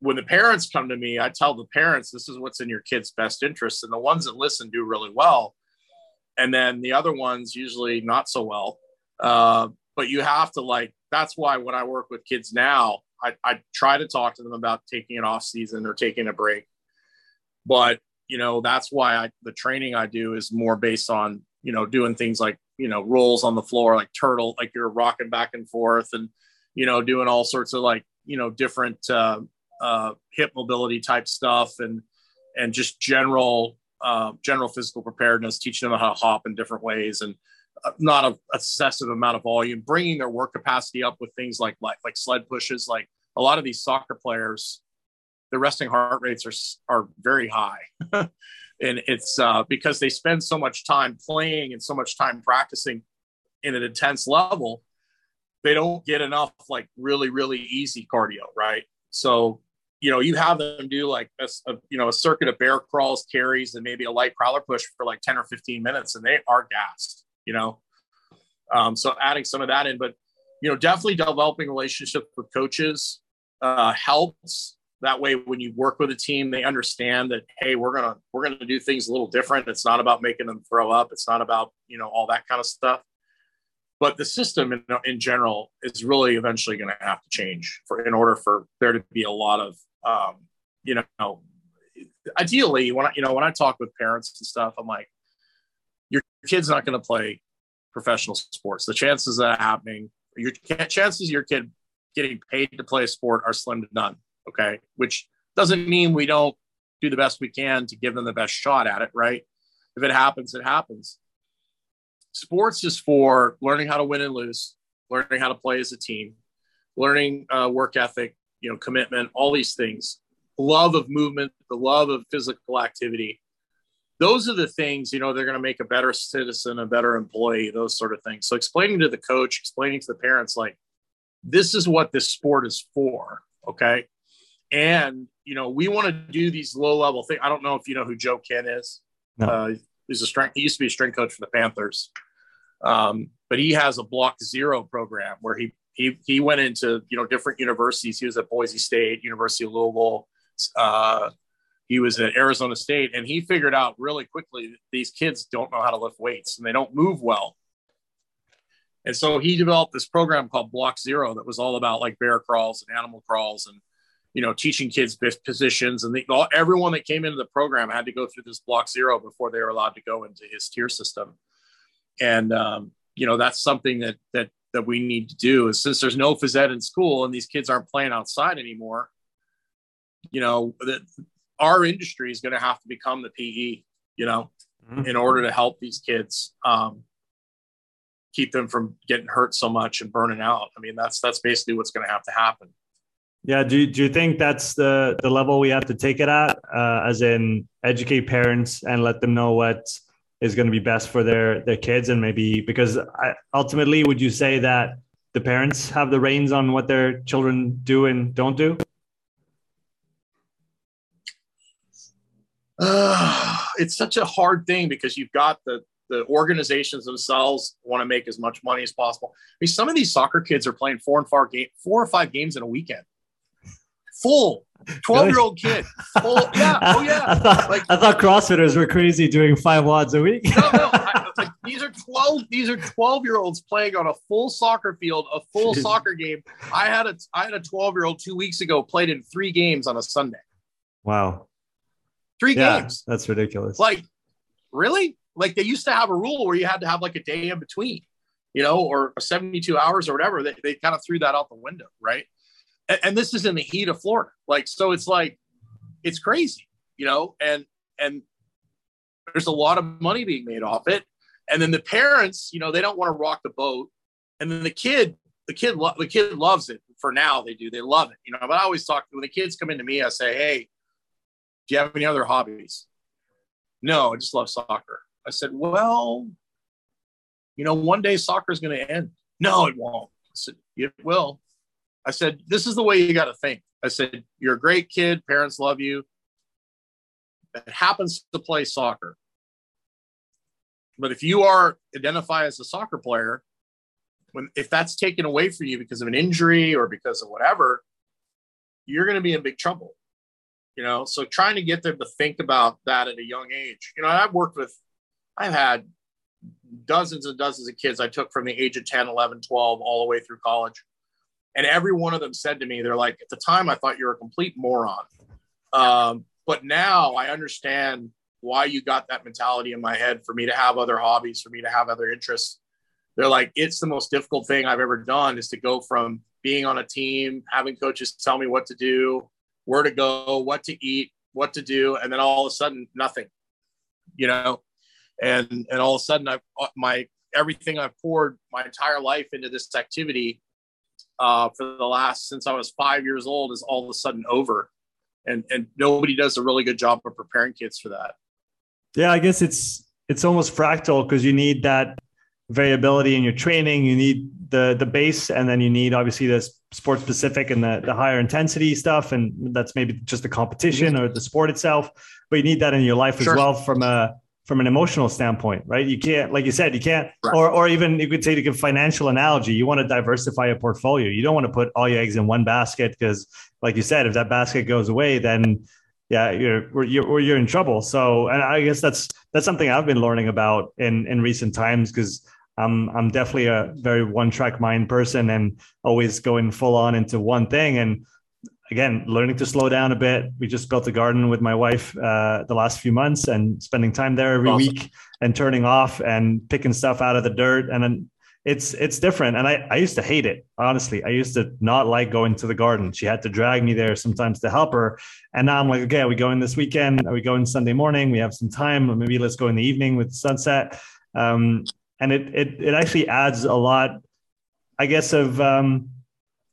when the parents come to me, I tell the parents this is what's in your kid's best interest, and the ones that listen do really well, and then the other ones usually not so well. Uh, but you have to like that's why when I work with kids now, I, I try to talk to them about taking an off season or taking a break, but you know that's why I, the training i do is more based on you know doing things like you know rolls on the floor like turtle like you're rocking back and forth and you know doing all sorts of like you know different uh, uh, hip mobility type stuff and and just general uh, general physical preparedness teaching them how to hop in different ways and uh, not a excessive amount of volume bringing their work capacity up with things like like like sled pushes like a lot of these soccer players the resting heart rates are are very high, and it's uh, because they spend so much time playing and so much time practicing in an intense level. They don't get enough like really really easy cardio, right? So you know you have them do like a, a you know a circuit of bear crawls, carries, and maybe a light prowler push for like ten or fifteen minutes, and they are gassed. You know, um, so adding some of that in, but you know definitely developing relationships with coaches uh, helps that way when you work with a team they understand that hey we're gonna we're gonna do things a little different. It's not about making them throw up. It's not about you know all that kind of stuff. But the system in, in general is really eventually going to have to change for in order for there to be a lot of um, you know ideally when i you know when i talk with parents and stuff i'm like your kid's not going to play professional sports. The chances of that happening your chances your kid getting paid to play a sport are slim to none Okay. Which doesn't mean we don't do the best we can to give them the best shot at it, right? If it happens, it happens. Sports is for learning how to win and lose, learning how to play as a team, learning uh, work ethic, you know, commitment, all these things, love of movement, the love of physical activity. Those are the things, you know, they're going to make a better citizen, a better employee, those sort of things. So explaining to the coach, explaining to the parents, like, this is what this sport is for. Okay. And you know, we want to do these low level things. I don't know if you know who Joe Kenn is. No. Uh, he's a strength. He used to be a strength coach for the Panthers, um, but he has a block zero program where he he he went into you know different universities. He was at Boise State, University of Louisville. Uh, he was at Arizona State, and he figured out really quickly these kids don't know how to lift weights and they don't move well. And so he developed this program called Block Zero that was all about like bear crawls and animal crawls and you know teaching kids positions and the, everyone that came into the program had to go through this Block Zero before they were allowed to go into his tier system. And um, you know that's something that that that we need to do is since there's no phys ed in school and these kids aren't playing outside anymore, you know, that our industry is going to have to become the PE, you know, mm-hmm. in order to help these kids um, keep them from getting hurt so much and burning out. I mean, that's that's basically what's going to have to happen. Yeah. Do, do you think that's the, the level we have to take it at, uh, as in educate parents and let them know what is going to be best for their their kids and maybe because I, ultimately would you say that the parents have the reins on what their children do and don't do uh, it's such a hard thing because you've got the the organizations themselves want to make as much money as possible. I mean, some of these soccer kids are playing four and five game, four or five games in a weekend, full 12 year old kid. Full, yeah. Oh, yeah. I thought, like, I thought CrossFitters were crazy doing five WODs a week. no, no. I, like, these are 12, these are 12 year olds playing on a full soccer field, a full soccer game. I had a, I had a 12 year old two weeks ago played in three games on a Sunday. Wow. Three yeah, games. That's ridiculous. Like, really? Like they used to have a rule where you had to have like a day in between, you know, or 72 hours or whatever. They, they kind of threw that out the window, right? And, and this is in the heat of Florida. Like, so it's like, it's crazy, you know, and, and there's a lot of money being made off it. And then the parents, you know, they don't want to rock the boat. And then the kid, the kid, lo- the kid loves it for now. They do, they love it, you know, but I always talk when the kids come into me, I say, Hey, do you have any other hobbies? No, I just love soccer. I said, well, you know, one day soccer is going to end. No, it won't. I said, it will. I said, this is the way you got to think. I said, you're a great kid. Parents love you. That happens to play soccer. But if you are identify as a soccer player, when if that's taken away from you because of an injury or because of whatever, you're going to be in big trouble. You know, so trying to get them to think about that at a young age. You know, I've worked with, I've had dozens and dozens of kids I took from the age of 10, 11, 12, all the way through college. And every one of them said to me, they're like, at the time, I thought you were a complete moron. Um, but now I understand why you got that mentality in my head for me to have other hobbies, for me to have other interests. They're like, it's the most difficult thing I've ever done is to go from being on a team, having coaches tell me what to do, where to go, what to eat, what to do, and then all of a sudden, nothing, you know? And, and all of a sudden, I've my everything I've poured my entire life into this activity uh, for the last since I was five years old is all of a sudden over, and and nobody does a really good job of preparing kids for that. Yeah, I guess it's it's almost fractal because you need that variability in your training. You need the the base, and then you need obviously the sport specific and the the higher intensity stuff, and that's maybe just the competition or the sport itself. But you need that in your life sure. as well from a from an emotional standpoint, right? You can't, like you said, you can't, right. or or even you could take a financial analogy. You want to diversify a portfolio. You don't want to put all your eggs in one basket because, like you said, if that basket goes away, then yeah, you're you're you're in trouble. So, and I guess that's that's something I've been learning about in in recent times because I'm I'm definitely a very one track mind person and always going full on into one thing and again, learning to slow down a bit. We just built a garden with my wife uh, the last few months and spending time there every awesome. week and turning off and picking stuff out of the dirt. And then it's it's different. And I, I used to hate it, honestly. I used to not like going to the garden. She had to drag me there sometimes to help her. And now I'm like, okay, are we going this weekend? Are we going Sunday morning? We have some time. Maybe let's go in the evening with sunset. Um, and it, it it actually adds a lot, I guess, of um,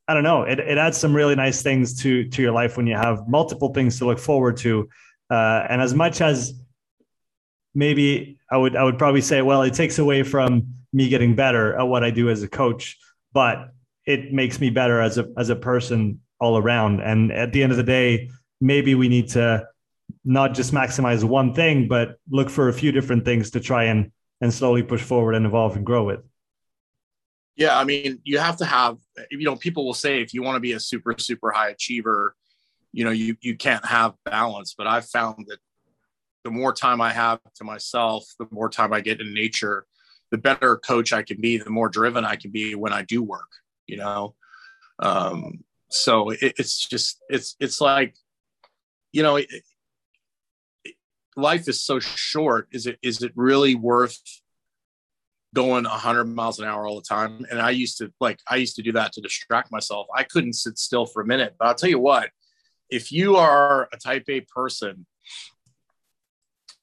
I don't know. It, it adds some really nice things to to your life when you have multiple things to look forward to. Uh, and as much as maybe I would I would probably say, well, it takes away from me getting better at what I do as a coach, but it makes me better as a as a person all around. And at the end of the day, maybe we need to not just maximize one thing, but look for a few different things to try and and slowly push forward and evolve and grow with. Yeah, I mean, you have to have, you know, people will say if you want to be a super, super high achiever, you know, you you can't have balance. But I've found that the more time I have to myself, the more time I get in nature, the better coach I can be, the more driven I can be when I do work, you know. Um, so it, it's just it's it's like, you know, it, life is so short. Is it is it really worth going 100 miles an hour all the time. And i used to like i used to do that to distract myself. I couldn't sit still for a minute. But i'll tell you what if you are a type a person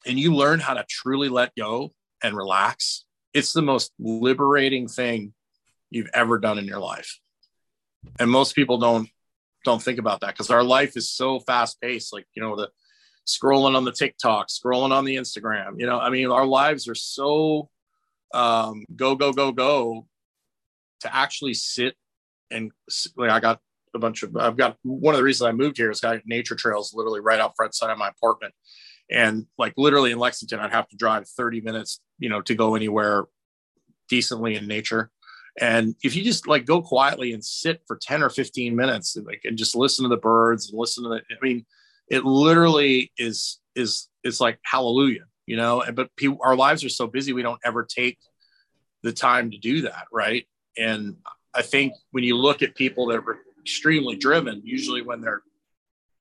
and you learn how to truly let go and relax it's the most liberating thing you've ever done in your life. And most people don't don't think about that because our life is so fast paced like you know the scrolling on the tiktok scrolling on the instagram you know i mean our lives are so um, go go go go to actually sit and like I got a bunch of I've got one of the reasons I moved here is got nature trails literally right out front side of my apartment. And like literally in Lexington, I'd have to drive 30 minutes, you know, to go anywhere decently in nature. And if you just like go quietly and sit for 10 or 15 minutes, like and just listen to the birds and listen to the, I mean, it literally is is is like hallelujah you know but people, our lives are so busy we don't ever take the time to do that right? And i think when you look at people that are extremely driven usually when they're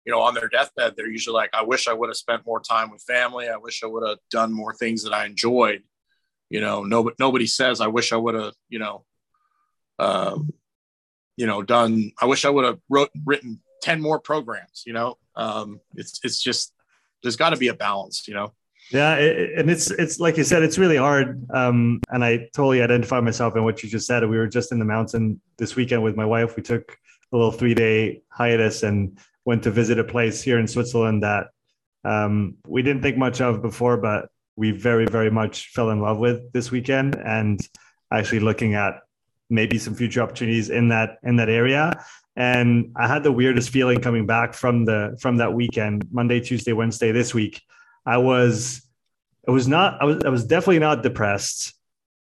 you know on their deathbed they're usually like i wish i would have spent more time with family. I wish i would have done more things that i enjoyed. You know nobody nobody says i wish i would have you know um you know done i wish i would have wrote written 10 more programs you know? Um it's it's just there's got to be a balance you know yeah, and it's it's like you said, it's really hard. Um, and I totally identify myself in what you just said. We were just in the mountain this weekend with my wife. We took a little three day hiatus and went to visit a place here in Switzerland that um, we didn't think much of before, but we very very much fell in love with this weekend. And actually looking at maybe some future opportunities in that in that area. And I had the weirdest feeling coming back from the from that weekend, Monday, Tuesday, Wednesday this week I was, I was not, I was, I was definitely not depressed.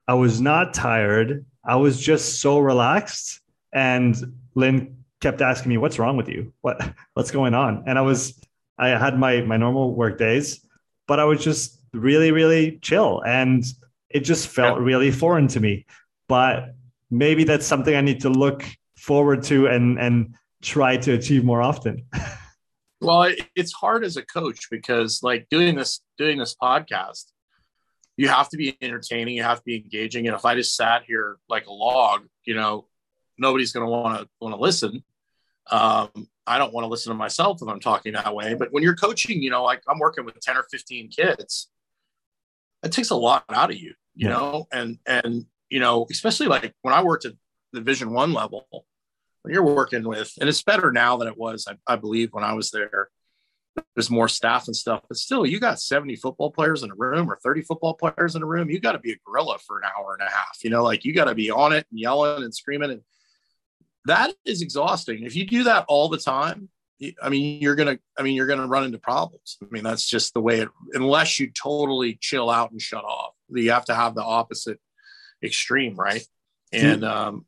I was not tired. I was just so relaxed. And Lynn kept asking me, "What's wrong with you? What, what's going on?" And I was, I had my my normal work days, but I was just really, really chill, and it just felt really foreign to me. But maybe that's something I need to look forward to and and try to achieve more often. Well, it, it's hard as a coach because like doing this doing this podcast, you have to be entertaining, you have to be engaging. And if I just sat here like a log, you know, nobody's going to want to want to listen. Um, I don't want to listen to myself if I'm talking that way. But when you're coaching, you know, like I'm working with 10 or 15 kids, it takes a lot out of you, you yeah. know, and and you know, especially like when I worked at the Division One level, when you're working with, and it's better now than it was, I, I believe, when I was there. There's more staff and stuff, but still, you got 70 football players in a room or 30 football players in a room. You got to be a gorilla for an hour and a half. You know, like you got to be on it and yelling and screaming, and that is exhausting. If you do that all the time, I mean, you're gonna, I mean, you're gonna run into problems. I mean, that's just the way it. Unless you totally chill out and shut off, you have to have the opposite extreme, right? And um,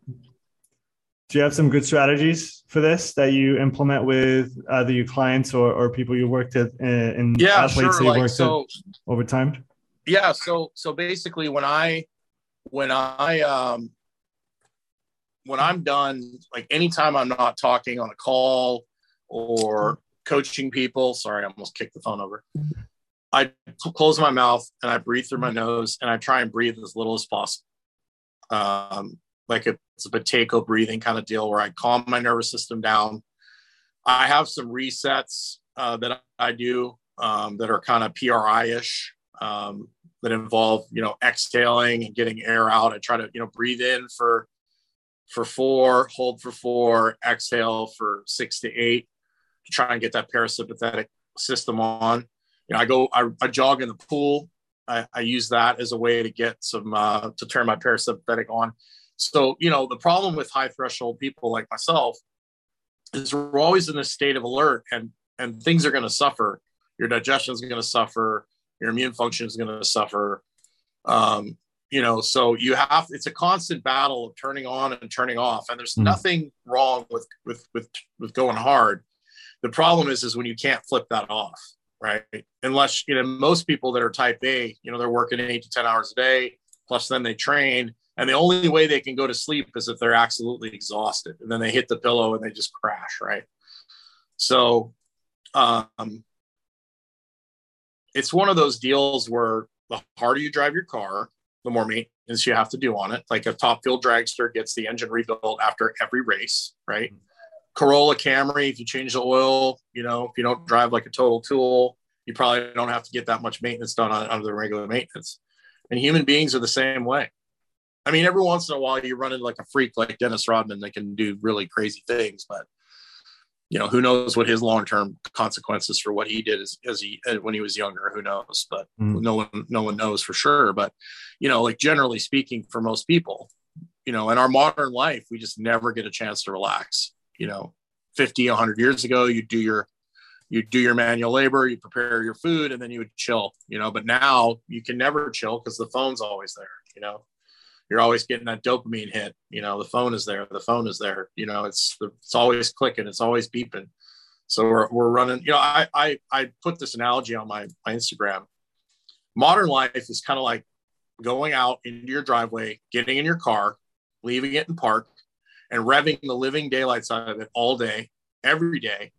do you have some good strategies for this that you implement with either your clients or, or people you worked with uh, in yeah, athletes sure. you like, worked so, over time? Yeah. So, so basically when I, when I, um, when I'm done, like anytime I'm not talking on a call or coaching people, sorry, I almost kicked the phone over. I close my mouth and I breathe through my nose and I try and breathe as little as possible. Um, like it's a Buteyko breathing kind of deal where I calm my nervous system down. I have some resets uh, that I do um, that are kind of PRI-ish um, that involve, you know, exhaling and getting air out. I try to, you know, breathe in for for four, hold for four, exhale for six to eight to try and get that parasympathetic system on. You know, I go, I, I jog in the pool. I, I, use that as a way to get some uh, to turn my parasympathetic on. So, you know, the problem with high threshold people like myself is we're always in a state of alert and and things are going to suffer. Your digestion is going to suffer. Your immune function is going to suffer. Um, you know so you have it's a constant battle of turning on and turning off and there's mm. nothing wrong with with with with going hard the problem is is when you can't flip that off right unless you know most people that are type a you know they're working eight to ten hours a day plus then they train and the only way they can go to sleep is if they're absolutely exhausted and then they hit the pillow and they just crash right so um it's one of those deals where the harder you drive your car the more maintenance you have to do on it. Like a top fuel dragster gets the engine rebuilt after every race, right? Corolla Camry, if you change the oil, you know, if you don't drive like a total tool, you probably don't have to get that much maintenance done on, on the regular maintenance. And human beings are the same way. I mean, every once in a while you run into like a freak like Dennis Rodman that can do really crazy things, but you know, who knows what his long-term consequences for what he did as, as he uh, when he was younger, who knows, but mm. no one, no one knows for sure. But, you know, like generally speaking for most people, you know, in our modern life, we just never get a chance to relax, you know, 50, hundred years ago, you do your, you do your manual labor, you prepare your food and then you would chill, you know, but now you can never chill because the phone's always there, you know, you're always getting that dopamine hit. You know, the phone is there, the phone is there. You know, it's it's always clicking, it's always beeping. So we're, we're running. You know, I I I put this analogy on my my Instagram. Modern life is kind of like going out into your driveway, getting in your car, leaving it in park, and revving the living daylights out of it all day, every day,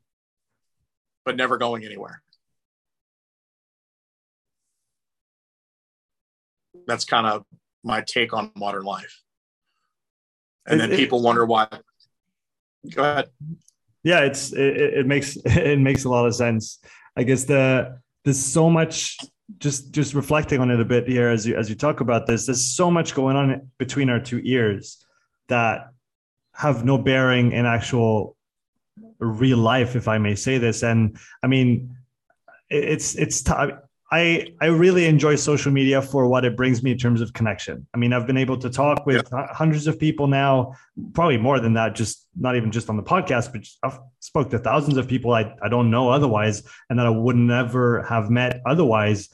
but never going anywhere. That's kind of my take on modern life. And then people wonder why. Go ahead. Yeah, it's it, it makes it makes a lot of sense. I guess the there's so much just just reflecting on it a bit here as you as you talk about this. There's so much going on between our two ears that have no bearing in actual real life, if I may say this. And I mean, it's it's t- I I really enjoy social media for what it brings me in terms of connection. I mean, I've been able to talk with yeah. hundreds of people now, probably more than that. Just not even just on the podcast, but I've spoke to thousands of people I I don't know otherwise, and that I would never have met otherwise.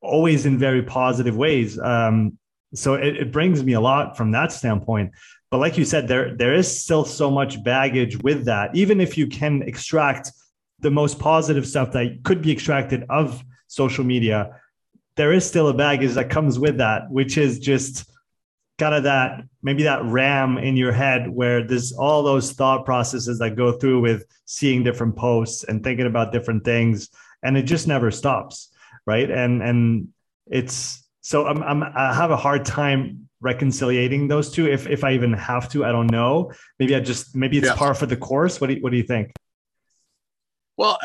Always in very positive ways. Um, so it, it brings me a lot from that standpoint. But like you said, there there is still so much baggage with that. Even if you can extract the most positive stuff that could be extracted of social media, there is still a baggage that comes with that, which is just kind of that maybe that ram in your head where there's all those thought processes that go through with seeing different posts and thinking about different things and it just never stops right? And and it's so I'm, I'm i have a hard time reconciliating those two. If if i even have to i don't know. Maybe i just maybe it's yeah. par for the course. What do you, what do you think? Well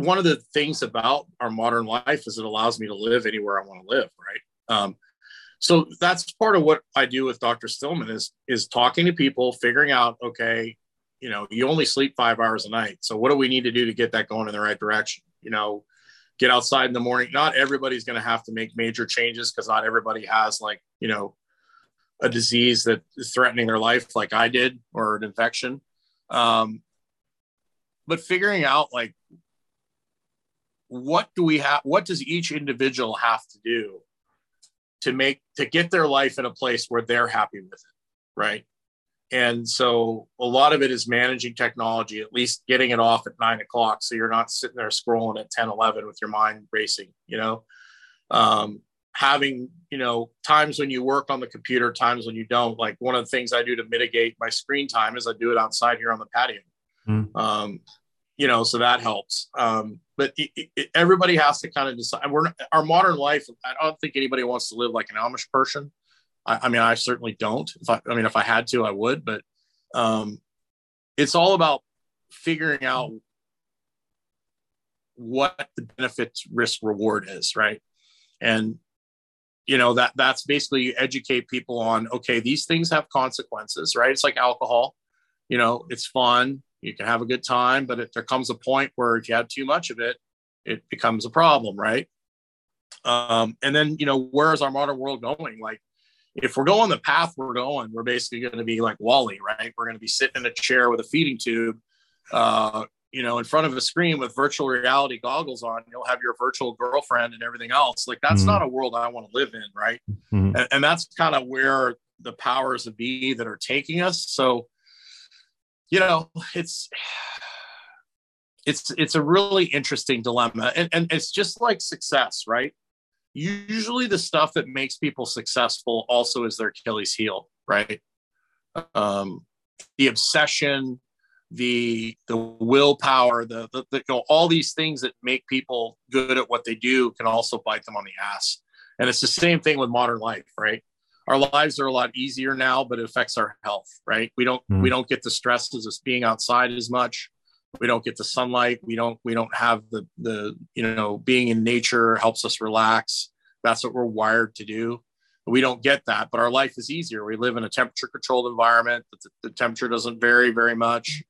one of the things about our modern life is it allows me to live anywhere I want to live, right? Um, so that's part of what I do with Dr. Stillman is is talking to people, figuring out, okay, you know, you only sleep five hours a night. So what do we need to do to get that going in the right direction? You know, get outside in the morning. Not everybody's going to have to make major changes because not everybody has like, you know, a disease that is threatening their life like I did or an infection. Um, but figuring out like what do we have what does each individual have to do to make to get their life in a place where they're happy with it right? And so a lot of it is managing technology at least getting it off at nine o'clock so you're not sitting there scrolling at 10 11 with your mind racing you know? Um, having you know times when you work on the computer times when you don't like one of the things i do to mitigate my screen time is i do it outside here on the patio. Mm. um, you know so that helps um, but it, it, everybody has to kind of decide. We're our modern life. I don't think anybody wants to live like an Amish person. I, I mean, I certainly don't. If I, I mean, if I had to, I would. But um, it's all about figuring out what the benefit risk reward is, right? And you know that that's basically you educate people on okay, these things have consequences, right? It's like alcohol. You know, it's fun you can have a good time, but it, there comes a point where if you have too much of it, it becomes a problem, right? Um, and then, you know, where is our modern world going? Like, if we're going the path we're going, we're basically going to be like WALL-E, right? We're going to be sitting in a chair with a feeding tube, uh, you know, in front of a screen with virtual reality goggles on, you'll have your virtual girlfriend and everything else. Like that's mm-hmm. not a world I want to live in, right? Mm-hmm. And, and that's kind of where the powers of be that are taking us. So, you know, it's it's it's a really interesting dilemma, and and it's just like success, right? Usually, the stuff that makes people successful also is their Achilles heel, right? Um, the obsession, the the willpower, the, the, the, you know all these things that make people good at what they do can also bite them on the ass. And it's the same thing with modern life, right? Our lives are a lot easier now, but it affects our health, right? We don't mm. we don't get the stresses of being outside as much. We don't get the sunlight. We don't we don't have the the you know being in nature helps us relax. That's what we're wired to do we don't get that but our life is easier we live in a temperature controlled environment the, the, temperature doesn't vary very much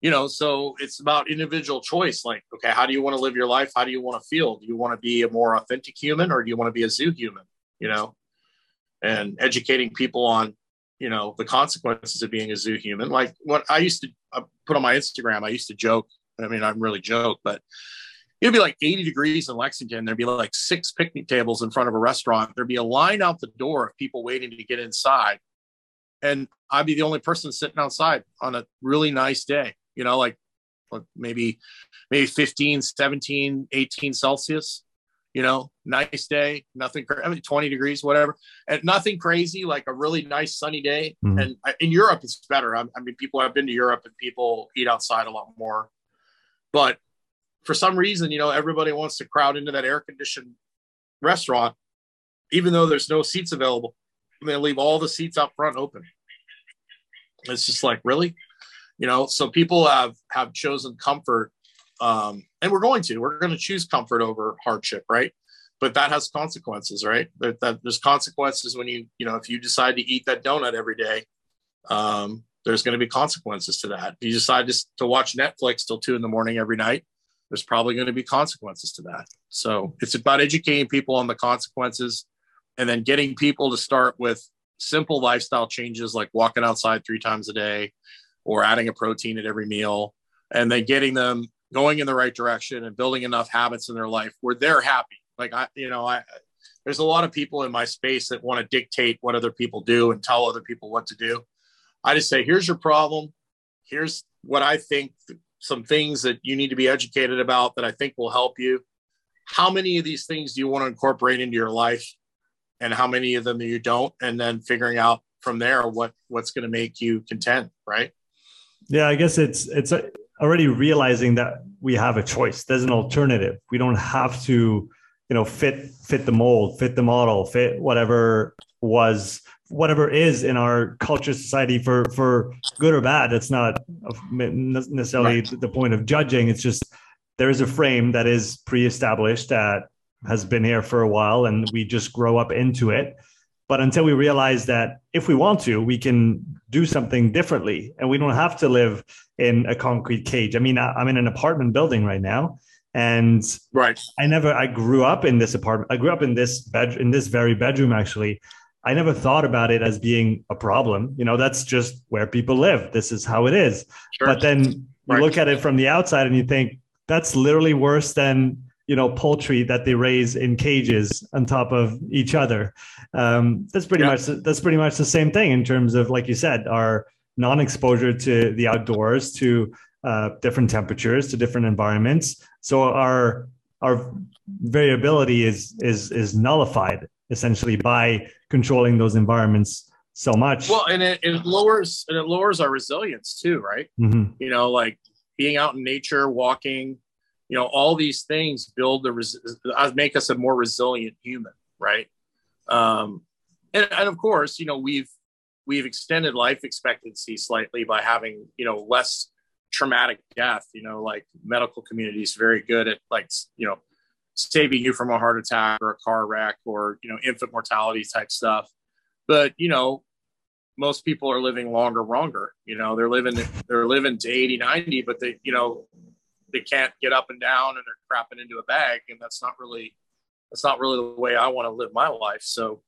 you know so it's about individual choice like okay how do you want to live your life how do you want to feel do you want to be a more authentic human or do you want to be a zoo human you know and educating people on you know the consequences of being a zoo human. Like what i used to I put on my instagram i used to joke i mean i'm really joke but it'd be like 80 degrees in lexington. There'd be like six picnic tables in front of a restaurant. There'd be a line out the door of people waiting to get inside. And i'd be the only person sitting outside on a really nice day you know, like maybe maybe 15, 17, 18 Celsius, you know, nice day, nothing, I mean, 20 degrees, whatever, and nothing crazy, like a really nice sunny day. Mm-hmm. And in Europe, it's better. I, I mean, people have been to Europe and people eat outside a lot more. But for some reason, you know, everybody wants to crowd into that air conditioned restaurant, even though there's no seats available. And They leave all the seats out front open. It's just like, really? you know so people have have chosen comfort um, and we're going to we're going to choose comfort over hardship right? But that has consequences right? That, that, there's consequences when you you know if you decide to eat that donut every day um, there's going to be consequences to that. If you decide to, to watch netflix till two in the morning every night there's probably going to be consequences to that. So it's about educating people on the consequences and then getting people to start with simple lifestyle changes like walking outside three times a day or adding a protein at every meal and then getting them going in the right direction and building enough habits in their life where they're happy. Like I, you know, I, there's a lot of people in my space that want to dictate what other people do and tell other people what to do. I just say, here's your problem. Here's what I think some things that you need to be educated about that I think will help you. How many of these things do you want to incorporate into your life and how many of them you don't? And then figuring out from there what what's going to make you content, right? Yeah, I guess it's it's already realizing that we have a choice. There's an alternative. We don't have to, you know, fit fit the mold, fit the model, fit whatever was whatever is in our culture society for for good or bad it's not necessarily right. the point of judging it's just there is a frame that is pre-established that has been here for a while and we just grow up into it but until we realize that if we want to, we can do something differently and we don't have to live in a concrete cage. I mean, I'm in an apartment building right now. And right, I never, I grew up in this apartment. I grew up in this bed, in this very bedroom, actually. I never thought about it as being a problem. You know, that's just where people live. This is how it is. Sure. But then you right. look at it from the outside and you think that's literally worse than you know poultry that they raise in cages on top of each other um, that's pretty yeah. much that's pretty much the same thing in terms of like you said our non-exposure to the outdoors to uh, different temperatures to different environments so our our variability is is is nullified essentially by controlling those environments so much well and it, it lowers and it lowers our resilience too right mm-hmm. you know like being out in nature walking you know all these things build the res- uh, make us a more resilient human right? Um, and, and of course you know we've we've extended life expectancy slightly by having you know less traumatic death you know like medical community is very good at like you know saving you from a heart attack or a car wreck or you know infant mortality type stuff. But you know most people are living longer longer you know they're living they're living to 80 90 but they you know they can't get up and down and they're crapping into a bag. And that's not really that's not really the way i want to live my life. So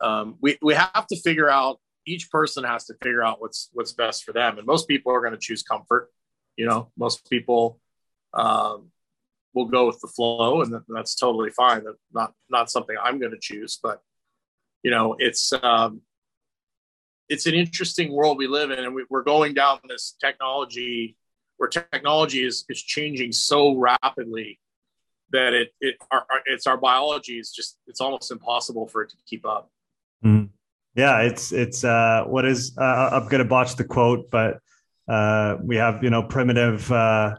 um, we, we have to figure out each person has to figure out what's what's best for them. And most people are going to choose comfort You know, most people um, will go with the flow, and that's totally fine. That's not not something I'm going to choose, but you know, it's um, it's an interesting world we live in, and we, we're going down this technology where technology is is changing so rapidly that it it our, it's our biology is just it's almost impossible for it to keep up. Mm. Yeah, it's it's uh, what is uh, I'm gonna botch the quote, but uh, we have you know primitive. Uh,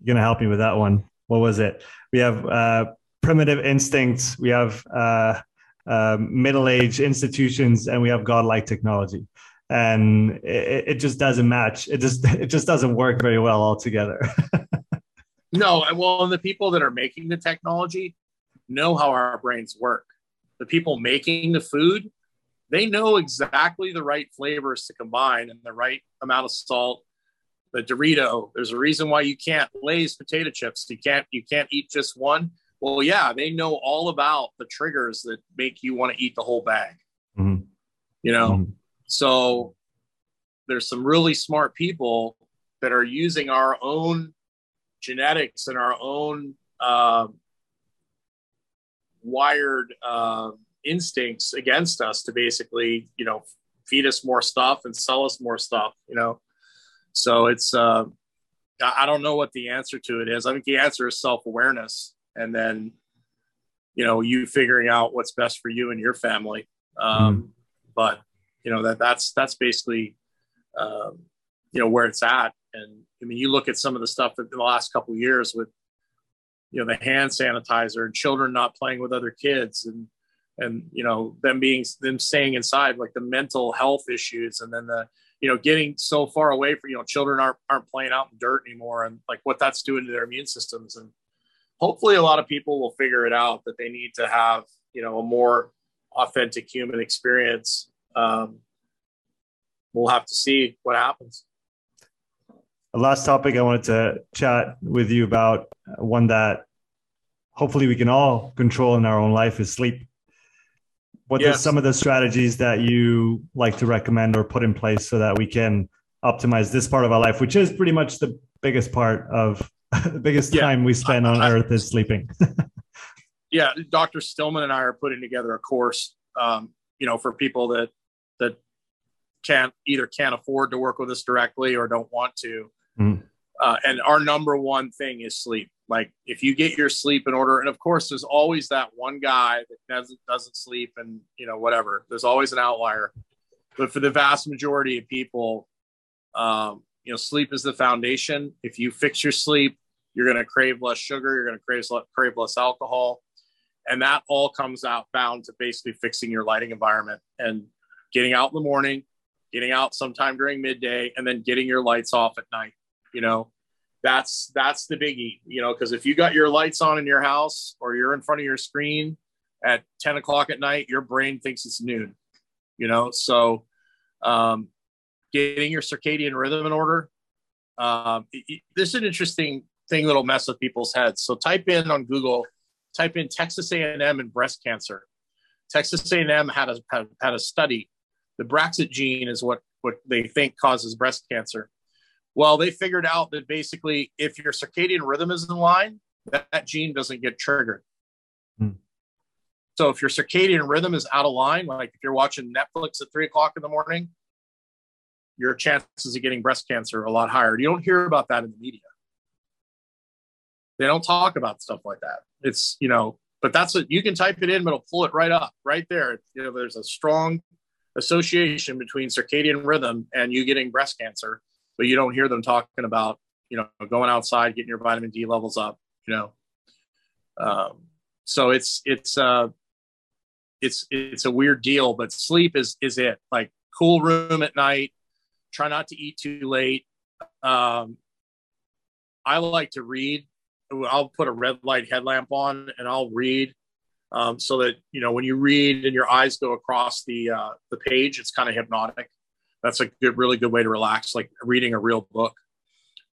you're gonna help me with that one. What was it? We have uh, primitive instincts. We have uh, uh, middle age institutions, and we have godlike technology, and it, it just doesn't match. It just it just doesn't work very well altogether. no, well, and the people that are making the technology know how our brains work. The people making the food they know exactly the right flavors to combine and the right amount of salt the dorito there's a reason why you can't lays potato chips you can't you can't eat just one well yeah they know all about the triggers that make you want to eat the whole bag mm-hmm. you know mm-hmm. So there's some really smart people that are using our own genetics and our own uh, wired uh, instincts against us to basically, you know, feed us more stuff and sell us more stuff, you know. So it's uh I don't know what the answer to it is. I think the answer is self-awareness and then you know, you figuring out what's best for you and your family. Um mm. but you know that that's that's basically um you know where it's at. And I mean you look at some of the stuff that in the last couple years with you know the hand sanitizer and children not playing with other kids and and you know them being them staying inside like the mental health issues and then the you know getting so far away from you know children aren't aren't playing out in dirt anymore and like what that's doing to their immune systems. And hopefully a lot of people will figure it out that they need to have you know a more authentic human experience um, we'll have to see what happens the last topic i wanted to chat with you about uh, one that hopefully we can all control in our own life is sleep what yes. are some of the strategies that you like to recommend or put in place so that we can optimize this part of our life, which is pretty much the biggest part of the biggest yeah. time we spend on I, earth is sleeping. yeah, Dr. Stillman and I are putting together a course, um, you know, for people that can't either can't afford to work with us directly or don't want to. Mm. Uh, and our number one thing is sleep. Like if you get your sleep in order, and of course, there's always that one guy that doesn't doesn't sleep, and you know whatever. There's always an outlier, but for the vast majority of people, um, you know, sleep is the foundation. If you fix your sleep, you're going to crave less sugar. You're going to crave crave less alcohol, and that all comes out bound to basically fixing your lighting environment and getting out in the morning, getting out sometime during midday, and then getting your lights off at night. You know, that's that's the biggie you know because if you got your lights on in your house or you're in front of your screen at 10 o'clock at night your brain thinks it's noon you know? So um, getting your circadian rhythm in order um, this is an interesting thing that'll mess with people's heads. So type in on google type in texas a&m and breast cancer. Texas a&m had a had a study the BRCA gene is what what they think causes breast cancer well, they figured out that basically, if your circadian rhythm is in line, that, that gene doesn't get triggered. Hmm. So if your circadian rhythm is out of line, like if you're watching Netflix at three o'clock in the morning, your chances of getting breast cancer are a lot higher. You don't hear about that in the media. They don't talk about stuff like that. It's, you know, but that's what you can type it in, but it'll pull it right up right there. You know, there's a strong association between circadian rhythm and you getting breast cancer but you don't hear them talking about you know going outside getting your vitamin d levels up you know. Um, so it's it's uh it's it's a weird deal but sleep is is it. Like cool room at night try not to eat too late. Um i like to read. I'll put a red light headlamp on and i'll read um, so that you know when you read and your eyes go across the uh, the page it's kind of hypnotic that's a good, really good way to relax, like reading a real book.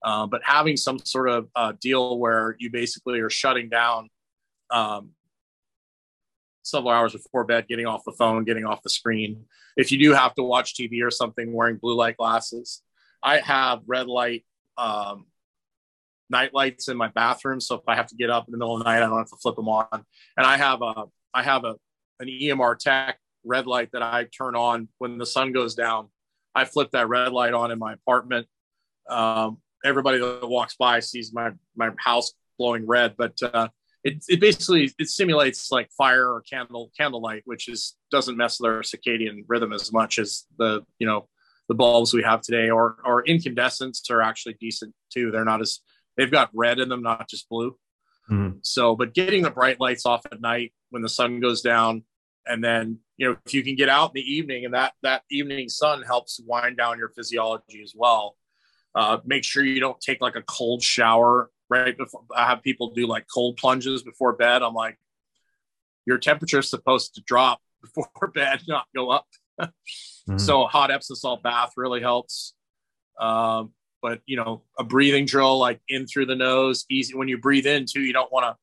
Uh, but having some sort of uh, deal where you basically are shutting down um, several hours before bed, getting off the phone, getting off the screen. If you do have to watch TV or something, wearing blue light glasses. I have red light um, night lights in my bathroom. So if I have to get up in the middle of the night, I don't have to flip them on. And I have a I have a an EMR-Tek red light that I turn on when the sun goes down. I flip that red light on in my apartment. Um, everybody that walks by sees my my house glowing red, but uh, it, it basically it simulates like fire or candle candlelight, which is doesn't mess with our circadian rhythm as much as the you know the bulbs we have today. Or or incandescents are actually decent too. They're not as they've got red in them, not just blue. Mm-hmm. So, but getting the bright lights off at night when the sun goes down, and then you know if you can get out in the evening, and that that evening sun helps wind down your physiology as well. Uh, make sure you don't take like a cold shower right before. I have people do like cold plunges before bed. I'm like, your temperature is supposed to drop before bed, not go up. mm-hmm. So hot Epsom salt bath really helps. Um, but you know, a breathing drill like in through the nose, easy. When you breathe in too, you don't want to.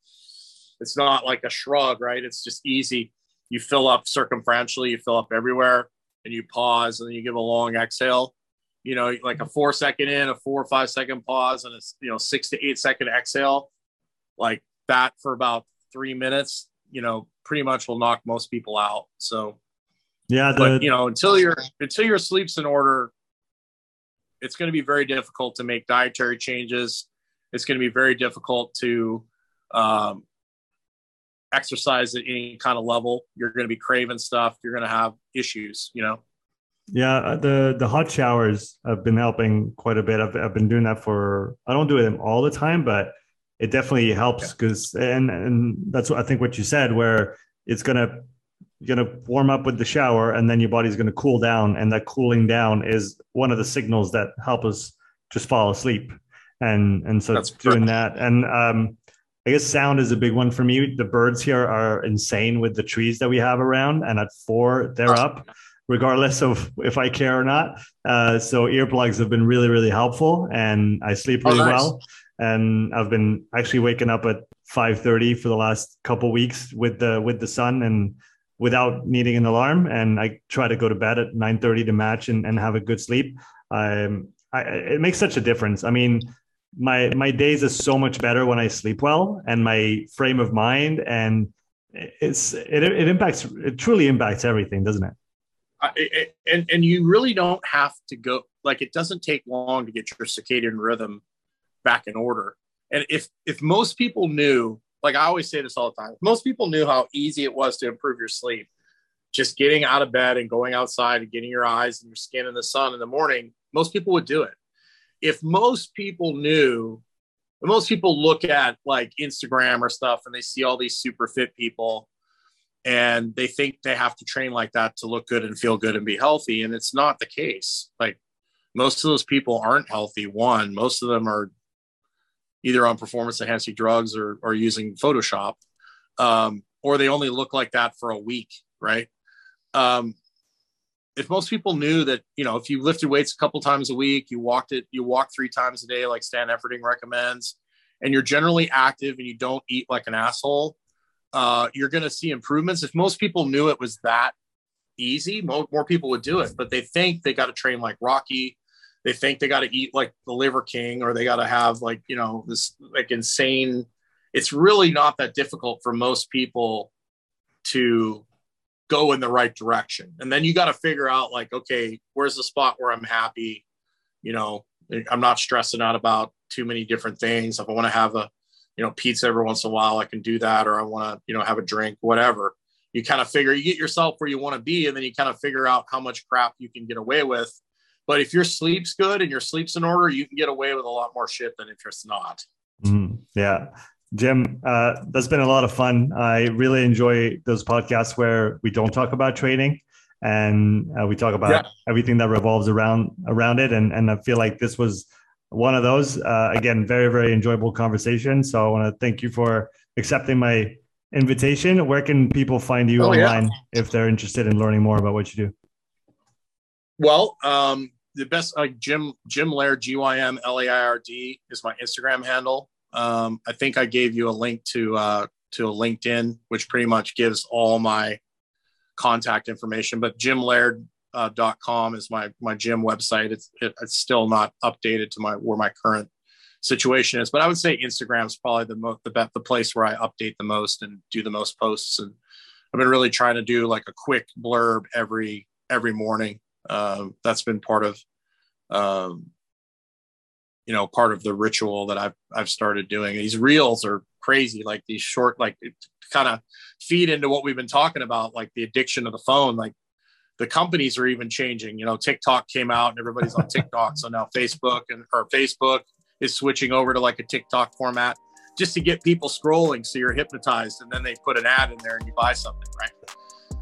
It's not like a shrug, right? It's just easy. You fill up circumferentially, you fill up everywhere, and you pause, and then you give a long exhale you know, like a four second in, a four or five second pause, and a you know six to eight second exhale, like that for about three minutes, you know, pretty much will knock most people out. So, yeah, the, but you know, until your until your sleep's in order, it's going to be very difficult to make dietary changes. It's going to be very difficult to um, exercise at any kind of level. You're going to be craving stuff. You're going to have issues, you know. Yeah, uh, the the hot showers have been helping quite a bit. I've, I've been doing that for I don't do them all the time, but it definitely helps because yeah. and and that's what I think what you said where it's gonna you're gonna warm up with the shower and then your body's gonna cool down and that cooling down is one of the signals that help us just fall asleep and and so that's doing perfect. that and um I guess sound is a big one for me. The birds here are insane with the trees that we have around, and at four they're up regardless of if I care or not. Uh, so earplugs have been really, really helpful, and I sleep really oh, nice. well. And I've been actually waking up at 5:30 for the last couple weeks with the with the sun and without needing an alarm. And I try to go to bed at 9:30 to match and, and have a good sleep. Um, I, it makes such a difference. I mean, my my days is so much better when I sleep well, and my frame of mind and it's it, it impacts it truly impacts everything, doesn't it? and and you really don't have to go like it doesn't take long to get your circadian rhythm back in order and if if most people knew like i always say this all the time most people knew how easy it was to improve your sleep. Just getting out of bed and going outside and getting your eyes and your skin in the sun in the morning most people would do it. If most people knew most people look at like instagram or stuff and they see all these super fit people and they think they have to train like that to look good and feel good and be healthy and it's not the case. Like most of those people aren't healthy one. Most of them are either on performance enhancing drugs or, or using photoshop um, or they only look like that for a week right um, if most people knew that you know if you lifted weights a couple times a week you walked it you walk three times a day like stan efferding recommends and you're generally active and you don't eat like an asshole uh, you're going to see improvements. If most people knew it was that easy, more, more people would do it. But they think they got to train like Rocky. They think they got to eat like the Liver King, or they got to have like you know this like insane. It's really not that difficult for most people to go in the right direction. And then you got to figure out like, okay, where's the spot where I'm happy? You know, I'm not stressing out about too many different things. If I want to have a you know, pizza every once in a while, I can do that, or I want to, you know, have a drink, whatever. You kind of figure you get yourself where you want to be, and then you kind of figure out how much crap you can get away with. But if your sleep's good and your sleep's in order, you can get away with a lot more shit than if it's not. Mm, yeah. Jim, uh, that's been a lot of fun. I really enjoy those podcasts where we don't talk about trading and uh, we talk about yeah. everything that revolves around around it. And and I feel like this was one of those. Uh, again, very, very enjoyable conversation. So I want to thank you for accepting my invitation. Where can people find you oh, online yeah. if they're interested in learning more about what you do? Well, um, the best like Jim Jim Laird G Y M L A I R D is my Instagram handle. Um, I think I gave you a link to uh, to a LinkedIn, which pretty much gives all my contact information. But Jim Laird uh, .com is my my gym website. It's it, it's still not updated to my where my current situation is, but I would say Instagram is probably the most the the place where I update the most and do the most posts. And I've been really trying to do like a quick blurb every every morning. Uh, that's been part of um, you know part of the ritual that I've I've started doing. These reels are crazy, like these short, like kind of feed into what we've been talking about, like the addiction of the phone. Like the companies are even changing. You know, TikTok came out and everybody's on TikTok, so now Facebook and or Facebook is switching over to like a TikTok format just to get people scrolling, so you're hypnotized, and then they put an ad in there and you buy something, right?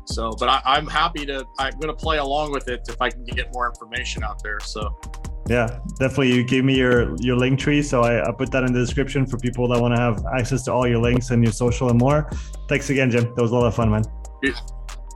So, but I, am happy to. I'm going to play along with it if I can get more information out there. So, yeah, definitely. You gave me your your link tree, so I, I put that in the description for people that want to have access to all your links and your social and more. Thanks again, Jim. That was a lot of fun, man.